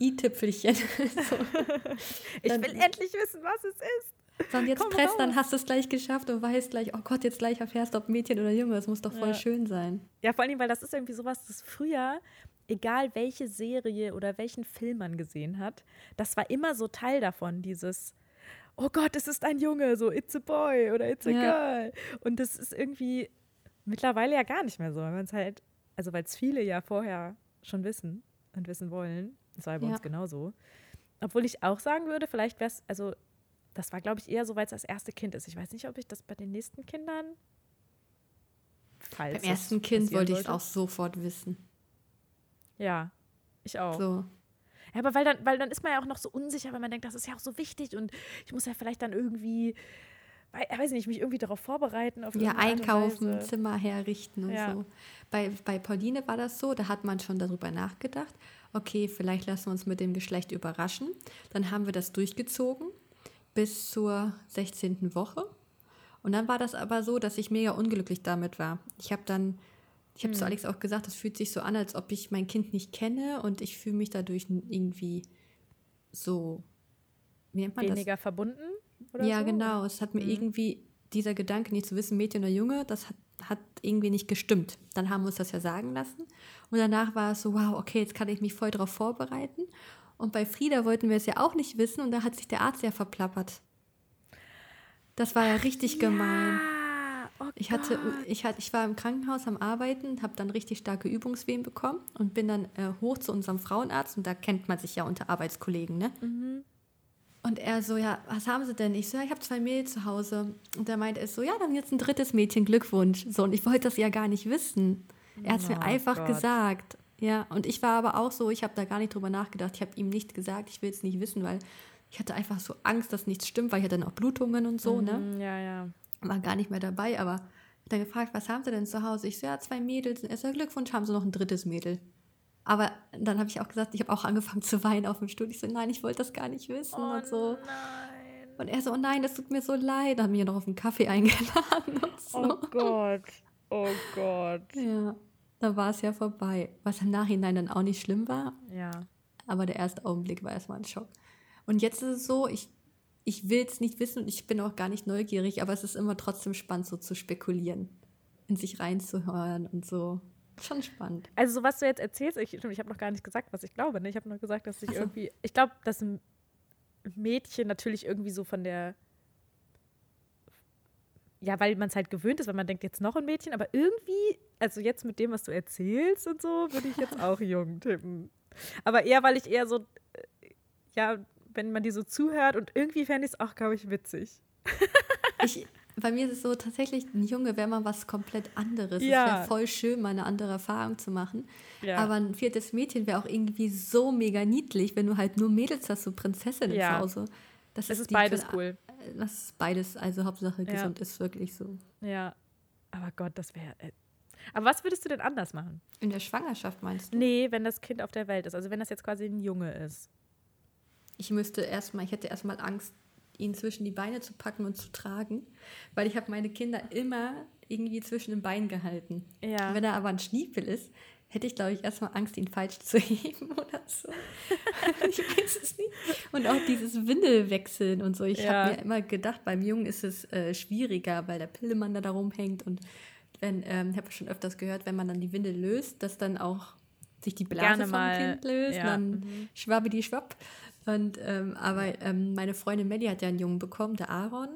i-Tüpfelchen. so. ich will endlich wissen, was es ist. Dann jetzt Komm presst, dann hast du es gleich geschafft und weißt gleich, oh Gott, jetzt gleich erfährst du, ob Mädchen oder Junge. Das muss doch voll ja. schön sein. Ja, vor allem, weil das ist irgendwie sowas, das früher, egal welche Serie oder welchen Film man gesehen hat, das war immer so Teil davon, dieses oh Gott, es ist ein Junge, so it's a boy oder it's a ja. girl. Und das ist irgendwie mittlerweile ja gar nicht mehr so, weil man es halt, also weil es viele ja vorher schon wissen und wissen wollen. Das war bei ja. uns genauso. Obwohl ich auch sagen würde, vielleicht wäre es, also das war, glaube ich, eher so, weil es das erste Kind ist. Ich weiß nicht, ob ich das bei den nächsten Kindern. Falls Beim ersten Kind wollte ich es auch sofort wissen. Ja, ich auch. So. Ja, aber weil dann, weil dann ist man ja auch noch so unsicher, weil man denkt, das ist ja auch so wichtig und ich muss ja vielleicht dann irgendwie, weiß nicht, mich irgendwie darauf vorbereiten. Auf ja, einkaufen, Zimmer herrichten und ja. so. Bei, bei Pauline war das so, da hat man schon darüber nachgedacht, okay, vielleicht lassen wir uns mit dem Geschlecht überraschen. Dann haben wir das durchgezogen bis zur 16. Woche. Und dann war das aber so, dass ich mega unglücklich damit war. Ich habe dann ich habe hm. zu Alex auch gesagt, das fühlt sich so an, als ob ich mein Kind nicht kenne und ich fühle mich dadurch irgendwie so, wie nennt man Weniger das? verbunden? ja, so? genau. Es hat mir hm. irgendwie dieser Gedanke, nicht zu wissen, Mädchen oder Junge, das hat, hat irgendwie nicht gestimmt. Dann haben wir uns das ja sagen lassen. Und danach war es so, wow, okay, jetzt kann ich mich voll darauf vorbereiten. Und bei Frieda wollten wir es ja auch nicht wissen und da hat sich der Arzt ja verplappert. Das war ja richtig ja. gemein. Oh ich, hatte, ich, hatte, ich war im Krankenhaus am Arbeiten, habe dann richtig starke Übungswehen bekommen und bin dann äh, hoch zu unserem Frauenarzt und da kennt man sich ja unter Arbeitskollegen, ne? Mhm. Und er so, ja, was haben Sie denn? Ich so, ja, ich habe zwei Mädels zu Hause. Und er meinte es so, ja, dann jetzt ein drittes Mädchen, Glückwunsch. So, und ich wollte das ja gar nicht wissen. Er hat es oh mir einfach Gott. gesagt. Ja, und ich war aber auch so, ich habe da gar nicht drüber nachgedacht. Ich habe ihm nicht gesagt, ich will es nicht wissen, weil ich hatte einfach so Angst, dass nichts stimmt, weil ich hatte dann auch Blutungen und so, ne? mhm, ne? Ja, ja war gar nicht mehr dabei, aber dann gefragt, was haben sie denn zu Hause? Ich so, ja, zwei Mädels. Er so, Glückwunsch, haben sie noch ein drittes Mädel. Aber dann habe ich auch gesagt, ich habe auch angefangen zu weinen auf dem Stuhl. Ich so, nein, ich wollte das gar nicht wissen oh, und so. Nein. Und er so, oh nein, das tut mir so leid. Hat mich noch auf einen Kaffee eingeladen und so. Oh Gott, oh Gott. Ja, da war es ja vorbei. Was im Nachhinein dann auch nicht schlimm war. Ja. Aber der erste Augenblick war erstmal ein Schock. Und jetzt ist es so, ich ich will es nicht wissen und ich bin auch gar nicht neugierig, aber es ist immer trotzdem spannend, so zu spekulieren, in sich reinzuhören und so. Schon spannend. Also, so was du jetzt erzählst, ich, ich habe noch gar nicht gesagt, was ich glaube. Ne? Ich habe nur gesagt, dass ich so. irgendwie, ich glaube, dass ein Mädchen natürlich irgendwie so von der, ja, weil man es halt gewöhnt ist, weil man denkt jetzt noch ein Mädchen, aber irgendwie, also jetzt mit dem, was du erzählst und so, würde ich jetzt auch jung tippen. Aber eher, weil ich eher so, äh, ja, wenn man die so zuhört und irgendwie fände ich es auch, glaube ich, witzig. ich, bei mir ist es so, tatsächlich ein Junge wäre mal was komplett anderes. Ja. Es wäre voll schön, mal eine andere Erfahrung zu machen. Ja. Aber ein viertes Mädchen wäre auch irgendwie so mega niedlich, wenn du halt nur Mädels hast, so Prinzessinnen ja. zu Hause. Das es ist, ist beides cool. Das ist beides, also Hauptsache ja. gesund ist wirklich so. Ja, aber Gott, das wäre. Äh. Aber was würdest du denn anders machen? In der Schwangerschaft meinst du? Nee, wenn das Kind auf der Welt ist. Also wenn das jetzt quasi ein Junge ist ich müsste erstmal, ich hätte erstmal Angst, ihn zwischen die Beine zu packen und zu tragen, weil ich habe meine Kinder immer irgendwie zwischen den Beinen gehalten. Ja. Wenn er aber ein Schniepel ist, hätte ich, glaube ich, erstmal Angst, ihn falsch zu heben oder so. ich weiß es nicht. Und auch dieses Windelwechseln und so. Ich ja. habe mir immer gedacht, beim Jungen ist es äh, schwieriger, weil der Pillemann da, da rumhängt. Und wenn, ähm, ich habe schon öfters gehört, wenn man dann die Windel löst, dass dann auch sich die Blase Gerne vom mal, Kind löst, ja, dann mhm. schwabbidi schwapp. Und, ähm, aber ähm, meine Freundin Melly hat ja einen Jungen bekommen, der Aaron.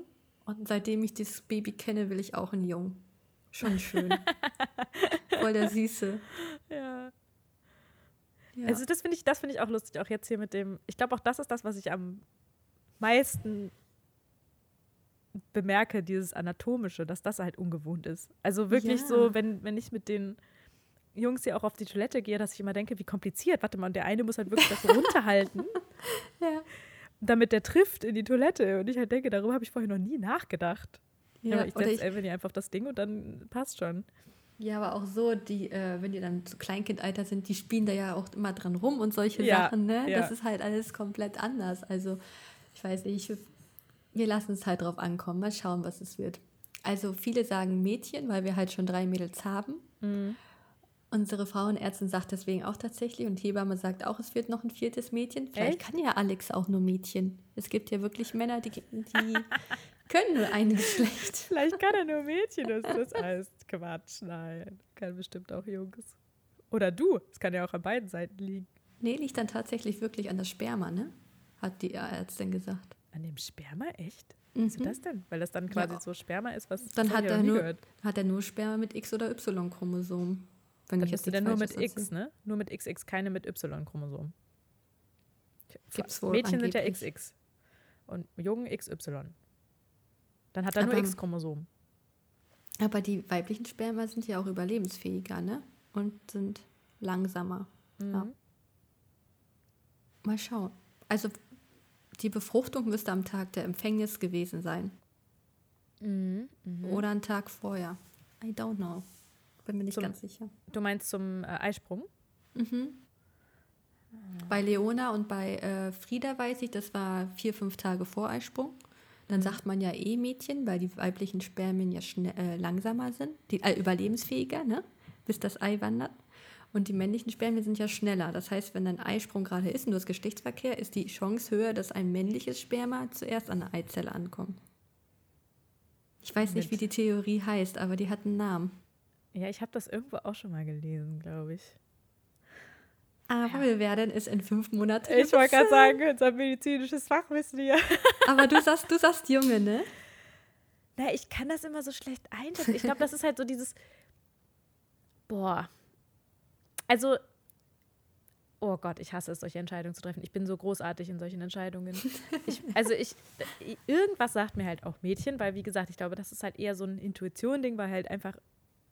Und seitdem ich dieses Baby kenne, will ich auch einen Jungen. Schon schön. Voll der Süße. Ja. Ja. Also das finde ich, das finde ich auch lustig, auch jetzt hier mit dem. Ich glaube auch, das ist das, was ich am meisten bemerke, dieses Anatomische, dass das halt ungewohnt ist. Also wirklich Ja. so, wenn, wenn ich mit den Jungs hier auch auf die Toilette gehe, dass ich immer denke, wie kompliziert. Warte mal, und der eine muss halt wirklich das so runterhalten, ja. damit der trifft in die Toilette. Und ich halt denke, darüber habe ich vorher noch nie nachgedacht. Ja, aber ich setze ich, einfach das Ding und dann passt schon. ja, aber auch so, die, äh, wenn die dann zu Kleinkindalter sind, die spielen da ja auch immer dran rum und solche Ja, Sachen, ne? ja. Das ist halt alles komplett anders. Also, ich weiß nicht, ich, wir lassen es halt drauf ankommen. Mal schauen, was es wird. Also, viele sagen Mädchen, weil wir halt schon drei Mädels haben. Mhm. Unsere Frauenärztin sagt deswegen auch tatsächlich und Hebamme sagt auch, es wird noch ein viertes Mädchen. Vielleicht Echt? kann ja Alex auch nur Mädchen. Es gibt ja wirklich Männer, die, die können nur ein Geschlecht. Vielleicht kann er nur Mädchen, das, das heißt Quatsch. Nein, kann bestimmt auch Jungs. Oder du, es kann ja auch an beiden Seiten liegen. Nee, liegt dann tatsächlich wirklich an das Sperma, ne? Hat die Ärztin gesagt. An dem Sperma, echt? Wieso das denn? Weil das dann quasi Ja. so Sperma ist, was Dann hat er, nur, hat er nur Sperma mit X- oder Y-Chromosom. Wenn Dann ich ist jetzt sie nichts dann nur mit X, ne? Nur mit XX, keine mit Y-Chromosom. Gibt's wohl Mädchen sind ja angeblich. XX und Jungen XY. Dann hat er nur Aber- X-Chromosom. Aber die weiblichen Sperma sind ja auch überlebensfähiger, ne? Und sind langsamer. Ja. Mhm. Mal schauen. Also die Befruchtung müsste am Tag der Empfängnis gewesen sein. Mhm. Mhm. Oder einen Tag vorher. I don't know. Bin mir nicht Zum- ganz sicher. Du meinst zum äh, Eisprung? Mhm. Bei Leona und bei äh, Frieda weiß ich, das war vier, fünf Tage vor Eisprung. Dann sagt man ja eh Mädchen, weil die weiblichen Spermien ja schnell, äh, langsamer sind, die, äh, überlebensfähiger, ne? bis das Ei wandert. Und die männlichen Spermien sind ja schneller. Das heißt, wenn ein Eisprung gerade ist und du hast Geschlechtsverkehr, ist die Chance höher, dass ein männliches Sperma zuerst an der Eizelle ankommt. Ich weiß nicht, Mit- wie die Theorie heißt, aber die hat einen Namen. Ja, ich habe das irgendwo auch schon mal gelesen, glaube ich. Aber wir werden es in fünf Monaten. Ich wollte gerade sagen, unser medizinisches Fachwissen hier. Aber du sagst, du sagst Junge, ne? Na, ich kann das immer so schlecht einschätzen. Ich glaube, das ist halt so dieses. Boah. Also. Oh Gott, ich hasse es, solche Entscheidungen zu treffen. Ich bin so großartig in solchen Entscheidungen. Ich, also ich, irgendwas sagt mir halt auch Mädchen, weil wie gesagt, ich glaube, das ist halt eher so ein Intuition-Ding, weil halt einfach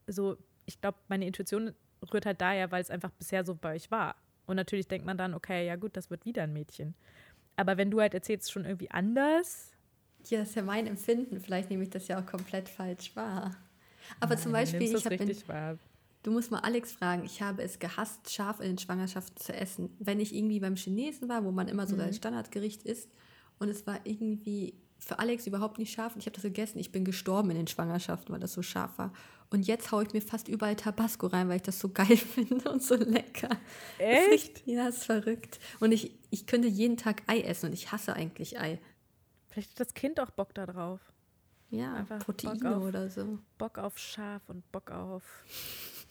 so, ich glaube, meine Intuition rührt halt daher, weil es einfach bisher so bei euch war. Und natürlich denkt man dann, okay, ja gut, das wird wieder ein Mädchen. Aber wenn du halt erzählst, schon irgendwie anders, Ja, das ist ja mein Empfinden. Vielleicht nehme ich das ja auch komplett falsch wahr. Aber zum Nein, du Beispiel, ich habe du musst mal Alex fragen, ich habe es gehasst, scharf in den Schwangerschaften zu essen. Wenn ich irgendwie beim Chinesen war, wo man immer so Mhm. sein Standardgericht isst und es war irgendwie für Alex überhaupt nicht scharf und ich habe das gegessen. Ich bin gestorben in den Schwangerschaften, weil das so scharf war. Und jetzt haue ich mir fast überall Tabasco rein, weil ich das so geil finde und so lecker. Ist Echt? richtig- Ja, ist verrückt. Und ich, ich könnte jeden Tag Ei essen und ich hasse eigentlich Ei. Vielleicht hat das Kind auch Bock da drauf. Ja, Einfach Bock Proteine auf- oder so. Bock auf Schaf und Bock auf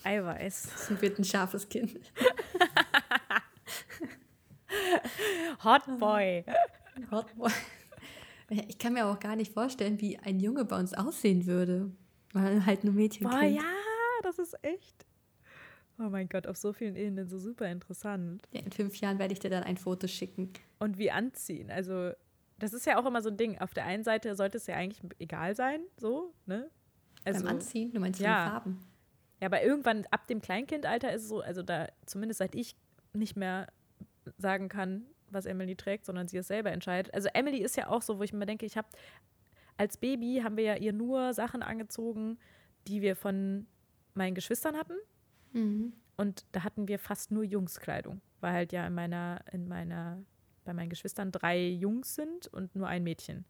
Eiweiß. Das wird ein scharfes Kind. Hot Boy. Hotboy. Ich kann mir auch gar nicht vorstellen, wie ein Junge bei uns aussehen würde. Weil halt nur Mädchen Boah, ja, das ist echt. Oh mein Gott, auf so vielen Ebenen so super interessant. Ja, in fünf Jahren werde ich dir dann ein Foto schicken. Und wie anziehen. Also, das ist ja auch immer so ein Ding. Auf der einen Seite sollte es ja eigentlich egal sein, so, ne? Also, Beim Anziehen, du meinst ja. den Farben. Ja, aber irgendwann ab dem Kleinkindalter ist es so, also da, zumindest seit ich nicht mehr sagen kann, was Emily trägt, sondern sie es selber entscheidet. Also Emily ist ja auch so, wo ich mir denke, ich habe als Baby haben wir ja ihr nur Sachen angezogen, die wir von meinen Geschwistern hatten. Mhm. Und da hatten wir fast nur Jungskleidung, weil halt ja in meiner, in meiner, bei meinen Geschwistern drei Jungs sind und nur ein Mädchen.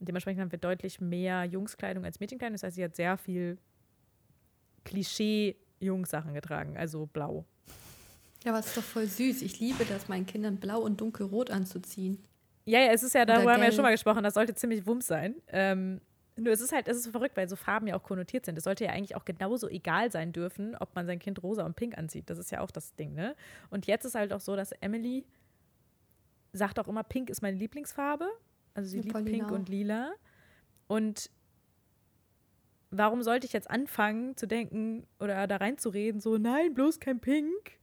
Und dementsprechend haben wir deutlich mehr Jungskleidung als Mädchenkleidung. Das heißt, sie hat sehr viel Klischee-Jungsachen getragen, also blau. Ja, aber es ist doch voll süß. Ich liebe das, meinen Kindern blau und dunkelrot anzuziehen. Ja, ja, es ist ja, darüber haben wir ja schon mal gesprochen, das sollte ziemlich wumms sein. Ähm, Nur es ist halt, es ist verrückt, weil so Farben ja auch konnotiert sind. Es sollte ja eigentlich auch genauso egal sein dürfen, ob man sein Kind rosa und pink anzieht. Das ist ja auch das Ding, ne? Und jetzt ist halt auch so, dass Emily sagt auch immer, pink ist meine Lieblingsfarbe. Also sie Ja, liebt Paulina pink und lila. Und warum sollte ich jetzt anfangen zu denken oder da reinzureden, so, nein, bloß kein Pink?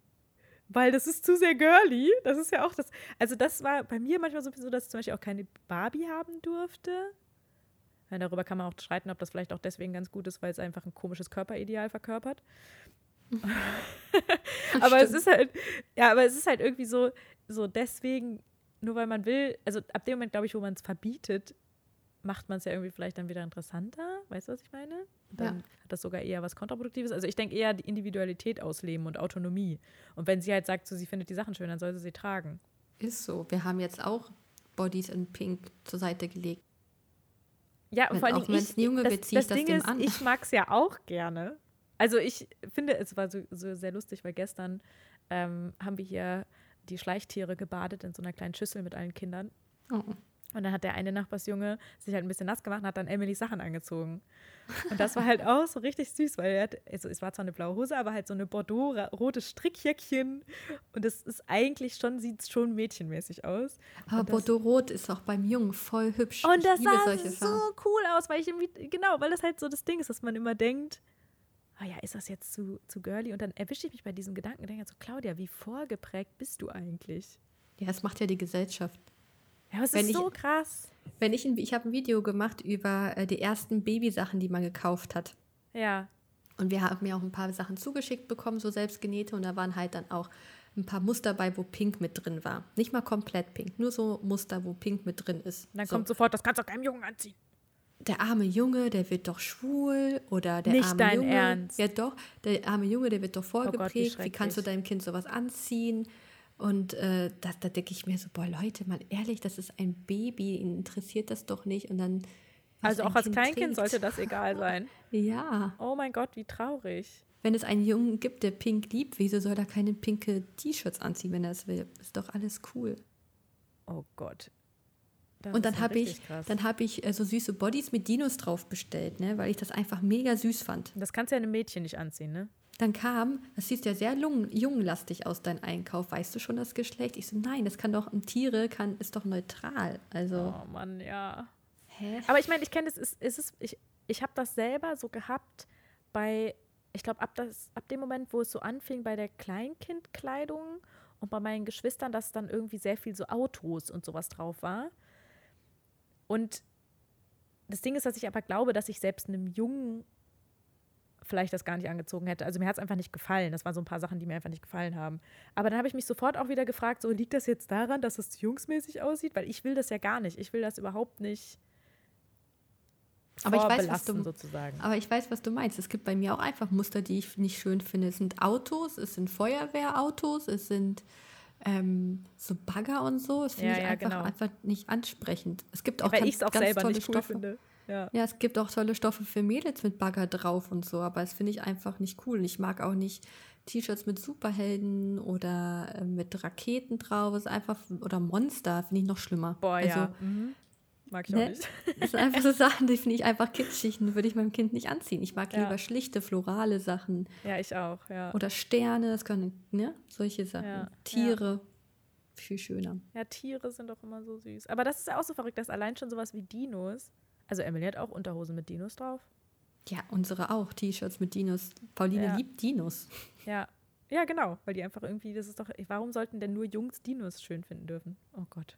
Weil das ist zu sehr girly. Das ist ja auch das. Also, das war bei mir manchmal so, dass ich zum Beispiel auch keine Barbie haben durfte. Ja, darüber kann man auch streiten, ob das vielleicht auch deswegen ganz gut ist, weil es einfach ein komisches Körperideal verkörpert. aber es Stimmt. ist halt, ja, aber es ist halt irgendwie so, so deswegen, nur weil man will, also ab dem Moment, glaube ich, wo man es verbietet, macht man es ja irgendwie vielleicht dann wieder interessanter. Weißt du, was ich meine? Und dann Ja. hat das sogar eher was Kontraproduktives. Also ich denke eher die Individualität ausleben und Autonomie. Und wenn sie halt sagt, so, sie findet die Sachen schön, dann soll sie sie tragen. Ist so. Wir haben jetzt auch Bodies in Pink zur Seite gelegt. Ja, Wenn- vor allem ein Junge das, ich das das Ding dem ist, an. ich mag es ja auch gerne. Also ich finde, es war so, so sehr lustig, weil gestern ähm, haben wir hier die Schleichtiere gebadet in so einer kleinen Schüssel mit allen Kindern. Oh. Und dann hat der eine Nachbarsjunge sich halt ein bisschen nass gemacht und hat dann Emilys Sachen angezogen. Und das war halt auch so richtig süß, weil er hat, also es war zwar eine blaue Hose, aber halt so eine Bordeaux-rote Strickjäckchen. Und das ist eigentlich schon, sieht schon mädchenmäßig aus. Aber Bordeaux-Rot ist auch beim Jungen voll hübsch. Und ich das sah so Farben. cool aus, weil ich irgendwie, genau, weil das halt so das Ding ist, dass man immer denkt, ah ja, ist das jetzt zu, zu girly? Und dann erwische ich mich bei diesem Gedanken und denke so, Claudia, wie vorgeprägt bist du eigentlich? Ja, das macht ja die Gesellschaft. Ja, es Wenn ist ich- so krass. Wenn ich, ein, ich habe ein Video gemacht über äh, die ersten Babysachen, die man gekauft hat. Ja, Und wir haben ja auch ein paar Sachen zugeschickt bekommen, so selbstgenähte. Und da waren halt dann auch ein paar Muster bei, wo Pink mit drin war. Nicht mal komplett Pink, nur so Muster, wo Pink mit drin ist. und dann so. kommt sofort, das kannst du auch keinem Jungen anziehen. der arme Junge, der wird doch schwul oder der Nicht arme dein Junge, Ernst. Oh ja doch, der arme Junge, der wird doch Gott, wie vorgeprägt. wie, kannst du deinem Kind sowas anziehen? Und äh, da, da denke ich mir so, boah Leute, mal ehrlich, das ist ein Baby, ihn interessiert das doch nicht. Und dann Also auch als Kind Kleinkind trägt. sollte das egal sein. Ja, Oh mein Gott, wie traurig. wenn es einen Jungen gibt, der Pink liebt, wieso soll er keine pinke T-Shirts anziehen, wenn er es will? Ist doch alles cool. Oh Gott. Das Und dann habe ich, krass. dann habe ich äh, so süße Bodies mit Dinos drauf bestellt, ne, weil ich das einfach mega süß fand. Das kannst du ja einem Mädchen nicht anziehen, ne? Dann kam, das sieht ja sehr lung, jungenlastig aus, dein Einkauf. Weißt du schon das Geschlecht? Ich so, nein, das kann doch, ein Tiere kann, ist doch neutral. Also, Oh Mann, ja. hä? Aber ich meine, ich kenne das, ist, ist es, ich, ich habe das selber so gehabt bei, ich glaube, ab, das- ab dem Moment, wo es so anfing bei der Kleinkindkleidung und bei meinen Geschwistern, dass dann irgendwie sehr viel so Autos und sowas drauf war. Und das Ding ist, dass ich aber glaube, dass ich selbst einem Jungen vielleicht das gar nicht angezogen hätte. Also mir hat es einfach nicht gefallen. Das waren so ein paar Sachen, die mir einfach nicht gefallen haben. Aber dann habe ich mich sofort auch wieder gefragt, so liegt das jetzt daran, dass es jungsmäßig aussieht? Weil ich will das ja gar nicht. Ich will das überhaupt nicht Aber ich weiß, was du- sozusagen. Aber ich weiß, was du meinst. Es gibt bei mir auch einfach Muster, die ich nicht schön finde. Es sind Autos, es sind Feuerwehrautos, es sind ähm, so Bagger und so. Das finde Ja, ich ja, einfach, genau. einfach nicht ansprechend. Es gibt auch Weil ganz, auch ganz tolle nicht cool Stoffe. finde. Ja. Ja, es gibt auch tolle Stoffe für Mädels mit Bagger drauf und so, aber das finde ich einfach nicht cool. Ich mag auch nicht T-Shirts mit Superhelden oder äh, mit Raketen drauf. Es ist einfach, oder Monster, finde ich noch schlimmer. Boah, also, ja. Mhm. Mag ich ne? auch nicht. Das sind einfach so Sachen, die finde ich einfach kitschig und würde ich meinem Kind nicht anziehen. Ich mag Ja. lieber schlichte, florale Sachen Ja, ich auch, ja. oder Sterne, das können, ne? Solche Sachen. Ja, Tiere, viel schöner. Ja, Tiere sind doch immer so süß. Aber das ist ja auch so verrückt, dass allein schon sowas wie Dinos. Also Emily hat auch Unterhosen mit Dinos drauf. Ja, unsere auch, T-Shirts mit Dinos. Pauline Ja. liebt Dinos. Ja. Ja, genau. Weil die einfach irgendwie, das ist doch. Warum sollten denn nur Jungs Dinos schön finden dürfen? Oh Gott.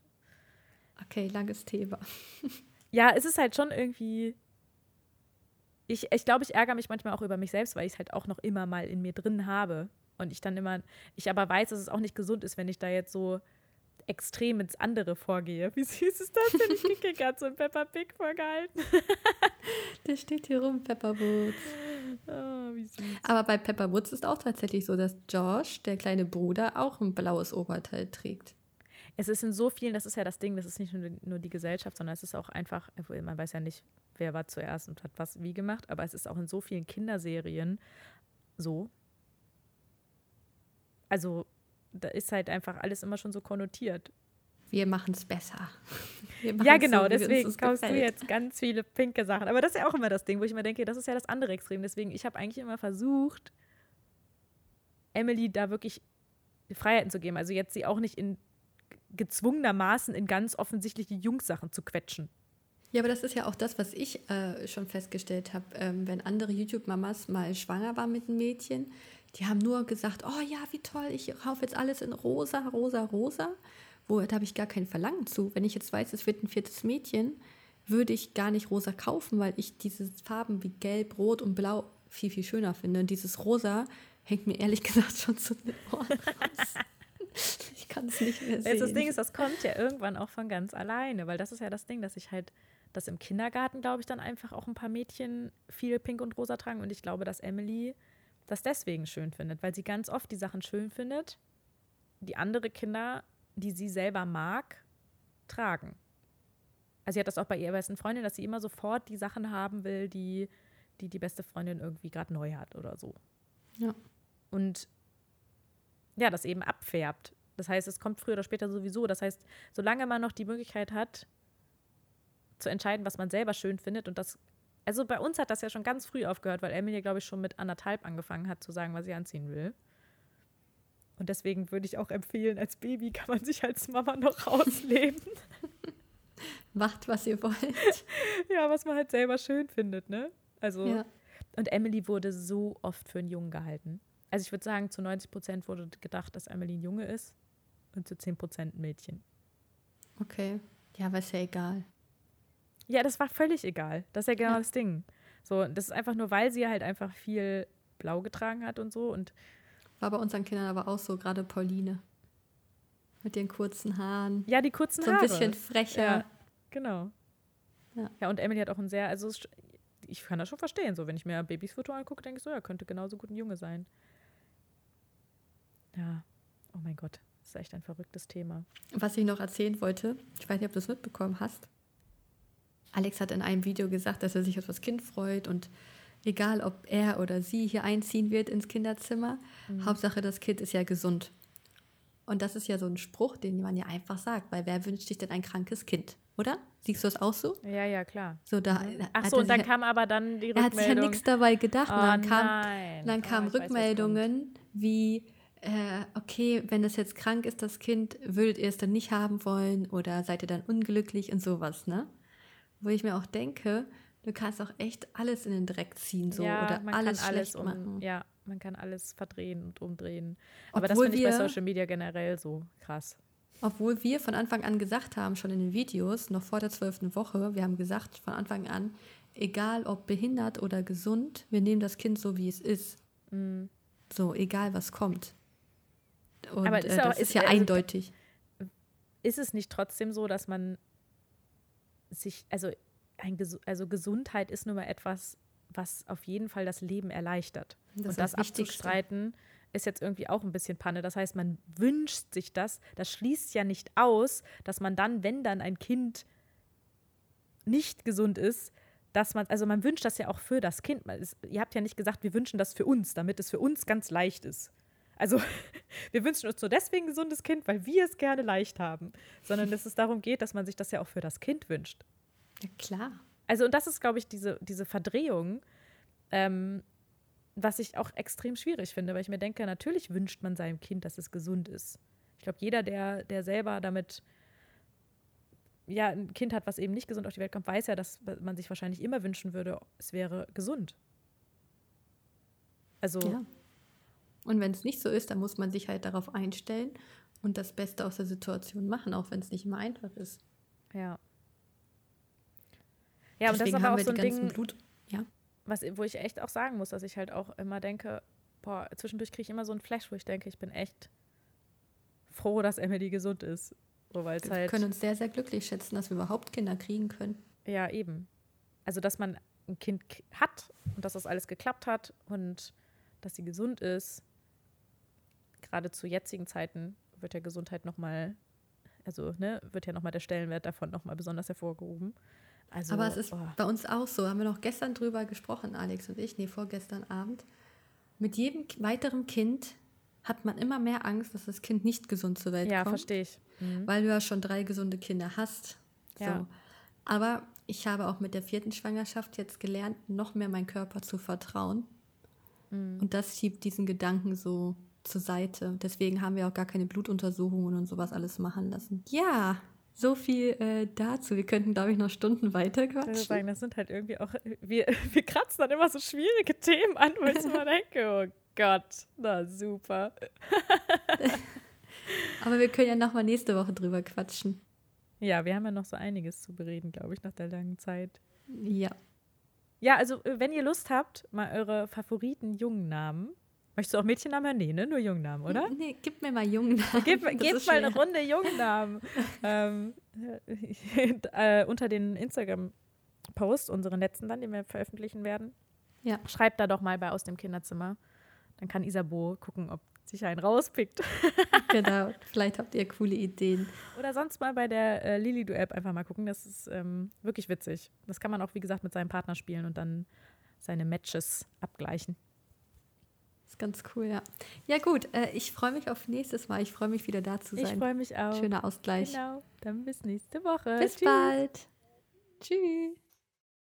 Okay, langes Thema. Ja, es ist halt schon irgendwie. Ich, ich glaube, ich ärgere mich manchmal auch über mich selbst, weil ich es halt auch noch immer mal in mir drin habe. Und ich dann immer, ich aber weiß, dass es auch nicht gesund ist, wenn ich da jetzt so extrem ins andere vorgehe. Wie süß ist das denn? Ich kriege gerade so ein Peppa Pig vorgehalten. Der steht hier rum, Pepperwoods. Oh, wie süß. Aber bei Pepperwoods ist auch tatsächlich so, dass Josh, der kleine Bruder, auch ein blaues Oberteil trägt. Es ist in so vielen, das ist ja das Ding, das ist nicht nur, nur die Gesellschaft, sondern es ist auch einfach, man weiß ja nicht, wer war zuerst und hat was wie gemacht, aber es ist auch in so vielen Kinderserien so. Also, da ist halt einfach alles immer schon so konnotiert. wir machen es besser. Ja, genau, so, deswegen kaufst gefällt. du jetzt ganz viele pinke Sachen. Aber das ist ja auch immer das Ding, wo ich mir denke, das ist ja das andere Extrem. Deswegen, ich habe eigentlich immer versucht, Emily da wirklich Freiheiten zu geben. Also jetzt sie auch nicht in gezwungenermaßen in ganz offensichtliche Jungsachen zu quetschen. Ja, aber das ist ja auch das, was ich äh, schon festgestellt habe. Ähm, wenn andere YouTube-Mamas mal schwanger waren mit einem Mädchen, die haben nur gesagt, oh ja, wie toll, ich kaufe jetzt alles in rosa, rosa, rosa. Wo, da habe ich gar kein Verlangen zu. Wenn ich jetzt weiß, es wird ein viertes Mädchen, würde ich gar nicht rosa kaufen, weil ich diese Farben wie gelb, rot und blau viel, viel schöner finde. Und dieses rosa hängt mir ehrlich gesagt schon zu den Ohren raus. Ich kann es nicht mehr sehen. Das Ding ist, das kommt ja irgendwann auch von ganz alleine, weil das ist ja das Ding, dass ich halt, dass im Kindergarten, glaube ich, dann einfach auch ein paar Mädchen viel pink und rosa tragen und ich glaube, dass Emily das deswegen schön findet, weil sie ganz oft die Sachen schön findet, die andere Kinder, die sie selber mag, tragen. Also sie hat das auch bei ihrer besten Freundin, dass sie immer sofort die Sachen haben will, die die, die beste Freundin irgendwie gerade neu hat oder so. Ja. Und ja, das eben abfärbt. Das heißt, es kommt früher oder später sowieso. Das heißt, solange man noch die Möglichkeit hat, zu entscheiden, was man selber schön findet und das also bei uns hat das ja schon ganz früh aufgehört, weil Emily, glaube ich, schon mit anderthalb angefangen hat zu sagen, was sie anziehen will. Und deswegen würde ich auch empfehlen, als Baby kann man sich als Mama noch ausleben. Macht, was ihr wollt. ja, was man halt selber schön findet, ne? Also, ja. und Emily wurde so oft für einen Jungen gehalten. Also ich würde sagen, zu 90 Prozent wurde gedacht, dass Emily ein Junge ist und zu 10 Prozent ein Mädchen. Okay. Ja, aber ist ja egal. Ja, das war völlig egal. Das ist ja genau ja. das Ding. So, das ist einfach nur, weil sie halt einfach viel blau getragen hat und so. Und war bei unseren Kindern aber auch so, gerade Pauline. Mit den kurzen Haaren. Ja, die kurzen Haare. So ein bisschen frecher. Ja, genau. Ja. ja, und Emily hat auch ein sehr, also ich kann das schon verstehen. So, wenn ich mir ein Babysfoto angucke, denke ich so, ja, könnte genauso gut ein Junge sein. Ja, oh mein Gott, das ist echt ein verrücktes Thema. Was ich noch erzählen wollte, ich weiß nicht, ob du es mitbekommen hast. Alex hat in einem Video gesagt, dass er sich auf das Kind freut und egal, ob er oder sie hier einziehen wird ins Kinderzimmer, mhm. Hauptsache das Kind ist ja gesund. Und das ist ja so ein Spruch, den man ja einfach sagt, weil wer wünscht sich denn ein krankes Kind, oder? Siehst du das auch so? Ja, ja, klar. So, da, mhm. Ach so, und dann kam aber dann die Rückmeldung. Er hat sich ja nichts dabei gedacht. Oh, dann kam, dann kamen oh, Rückmeldungen weiß, wie, äh, okay, wenn es jetzt krank ist, das Kind, würdet ihr es dann nicht haben wollen oder seid ihr dann unglücklich und sowas, ne? Wo ich mir auch denke, du kannst auch echt alles in den Dreck ziehen, so ja, oder alles, alles um, machen. Ja, man kann alles verdrehen und umdrehen. Aber Obwohl das finde ich bei Social Media generell so krass. Obwohl wir von Anfang an gesagt haben, schon in den Videos, noch vor der zwölften Woche, wir haben gesagt von Anfang an, egal ob behindert oder gesund, wir nehmen das Kind so, wie es ist. Mhm. So, egal was kommt. Und Aber ist äh, das auch, ist ja also, eindeutig. Ist es nicht trotzdem so, dass man sich, also, ein, also Gesundheit ist nun mal etwas, was auf jeden Fall das Leben erleichtert. Das und das abzustreiten ist jetzt irgendwie auch ein bisschen Panne. Das heißt, man wünscht sich das. Das schließt ja nicht aus, dass man dann, wenn dann ein Kind nicht gesund ist, dass man, also man wünscht das ja auch für das Kind. Ihr habt ja nicht gesagt, wir wünschen das für uns, damit es für uns ganz leicht ist. Also wir wünschen uns nur deswegen ein gesundes Kind, weil wir es gerne leicht haben, sondern dass es darum geht, dass man sich das ja auch für das Kind wünscht. Ja, klar. Also und das ist, glaube ich, diese, diese Verdrehung, ähm, was ich auch extrem schwierig finde, weil ich mir denke, natürlich wünscht man seinem Kind, dass es gesund ist. Ich glaube, jeder, der, der selber damit ja, ein Kind hat, was eben nicht gesund auf die Welt kommt, weiß ja, dass man sich wahrscheinlich immer wünschen würde, es wäre gesund. Also. Ja. Und wenn es nicht so ist, dann muss man sich halt darauf einstellen und das Beste aus der Situation machen, auch wenn es nicht immer einfach ist. Ja. Ja, Deswegen und das ist aber auch so ein Ding, Blut. Ja was, wo ich echt auch sagen muss, dass ich halt auch immer denke, boah, zwischendurch kriege ich immer so einen Flash, wo ich denke, ich bin echt froh, dass Emily gesund ist. So, wir halt, können uns sehr, sehr glücklich schätzen, dass wir überhaupt Kinder kriegen können. Ja, eben. Also, dass man ein Kind hat und dass das alles geklappt hat und dass sie gesund ist. Gerade zu jetzigen Zeiten wird ja Gesundheit nochmal, also ne, wird ja nochmal der Stellenwert davon nochmal besonders hervorgehoben. Also, Aber es ist oh. bei uns auch so, haben wir noch gestern drüber gesprochen, Alex und ich, nee, vorgestern Abend. Mit jedem weiteren Kind hat man immer mehr Angst, dass das Kind nicht gesund zur Welt Ja, kommt. verstehe ich. Mhm. Weil du ja schon drei gesunde Kinder hast. So. Ja. Aber ich habe auch mit der vierten Schwangerschaft jetzt gelernt, noch mehr meinem Körper zu vertrauen. Mhm. Und das schiebt diesen Gedanken so zur Seite. Deswegen haben wir auch gar keine Blutuntersuchungen und sowas alles machen lassen. Ja, so viel äh, dazu. Wir könnten, glaube ich, noch Stunden weiter Ich würde quatschen. sagen, das sind halt irgendwie auch, wir, wir kratzen dann immer so schwierige Themen an, wo ich immer denke, oh Gott, na super. Aber wir können ja noch mal nächste Woche drüber quatschen. Ja, wir haben ja noch so einiges zu bereden, glaube ich, nach der langen Zeit. Ja. Ja, also äh, wenn ihr Lust habt, mal eure Favoriten Jungnamen. Möchtest du auch Mädchennamen hören? Nee, ne? Nur Jungnamen, oder? Nee, gib mir mal jungen Namen. Gebt, Das gebt ist mal eine. Runde Jungnamen. ähm, äh, unter den Instagram-Post, unseren letzten dann, den wir veröffentlichen werden. Ja. Schreibt da doch mal bei aus dem Kinderzimmer. Dann kann Isabo gucken, ob sich einen rauspickt. Genau. Vielleicht habt ihr coole Ideen. Oder sonst mal bei der äh, Lilidu-App einfach mal gucken. Das ist ähm, wirklich witzig. Das kann man auch, wie gesagt, mit seinem Partner spielen und dann seine Matches abgleichen. Ist ganz cool, ja. Ja, gut. Äh, ich freue mich auf nächstes Mal. Ich freue mich wieder da zu Ich sein. freue mich auch. Schöner Ausgleich. Genau. Dann bis nächste Woche. Bis Tschüss. bald. Tschüss.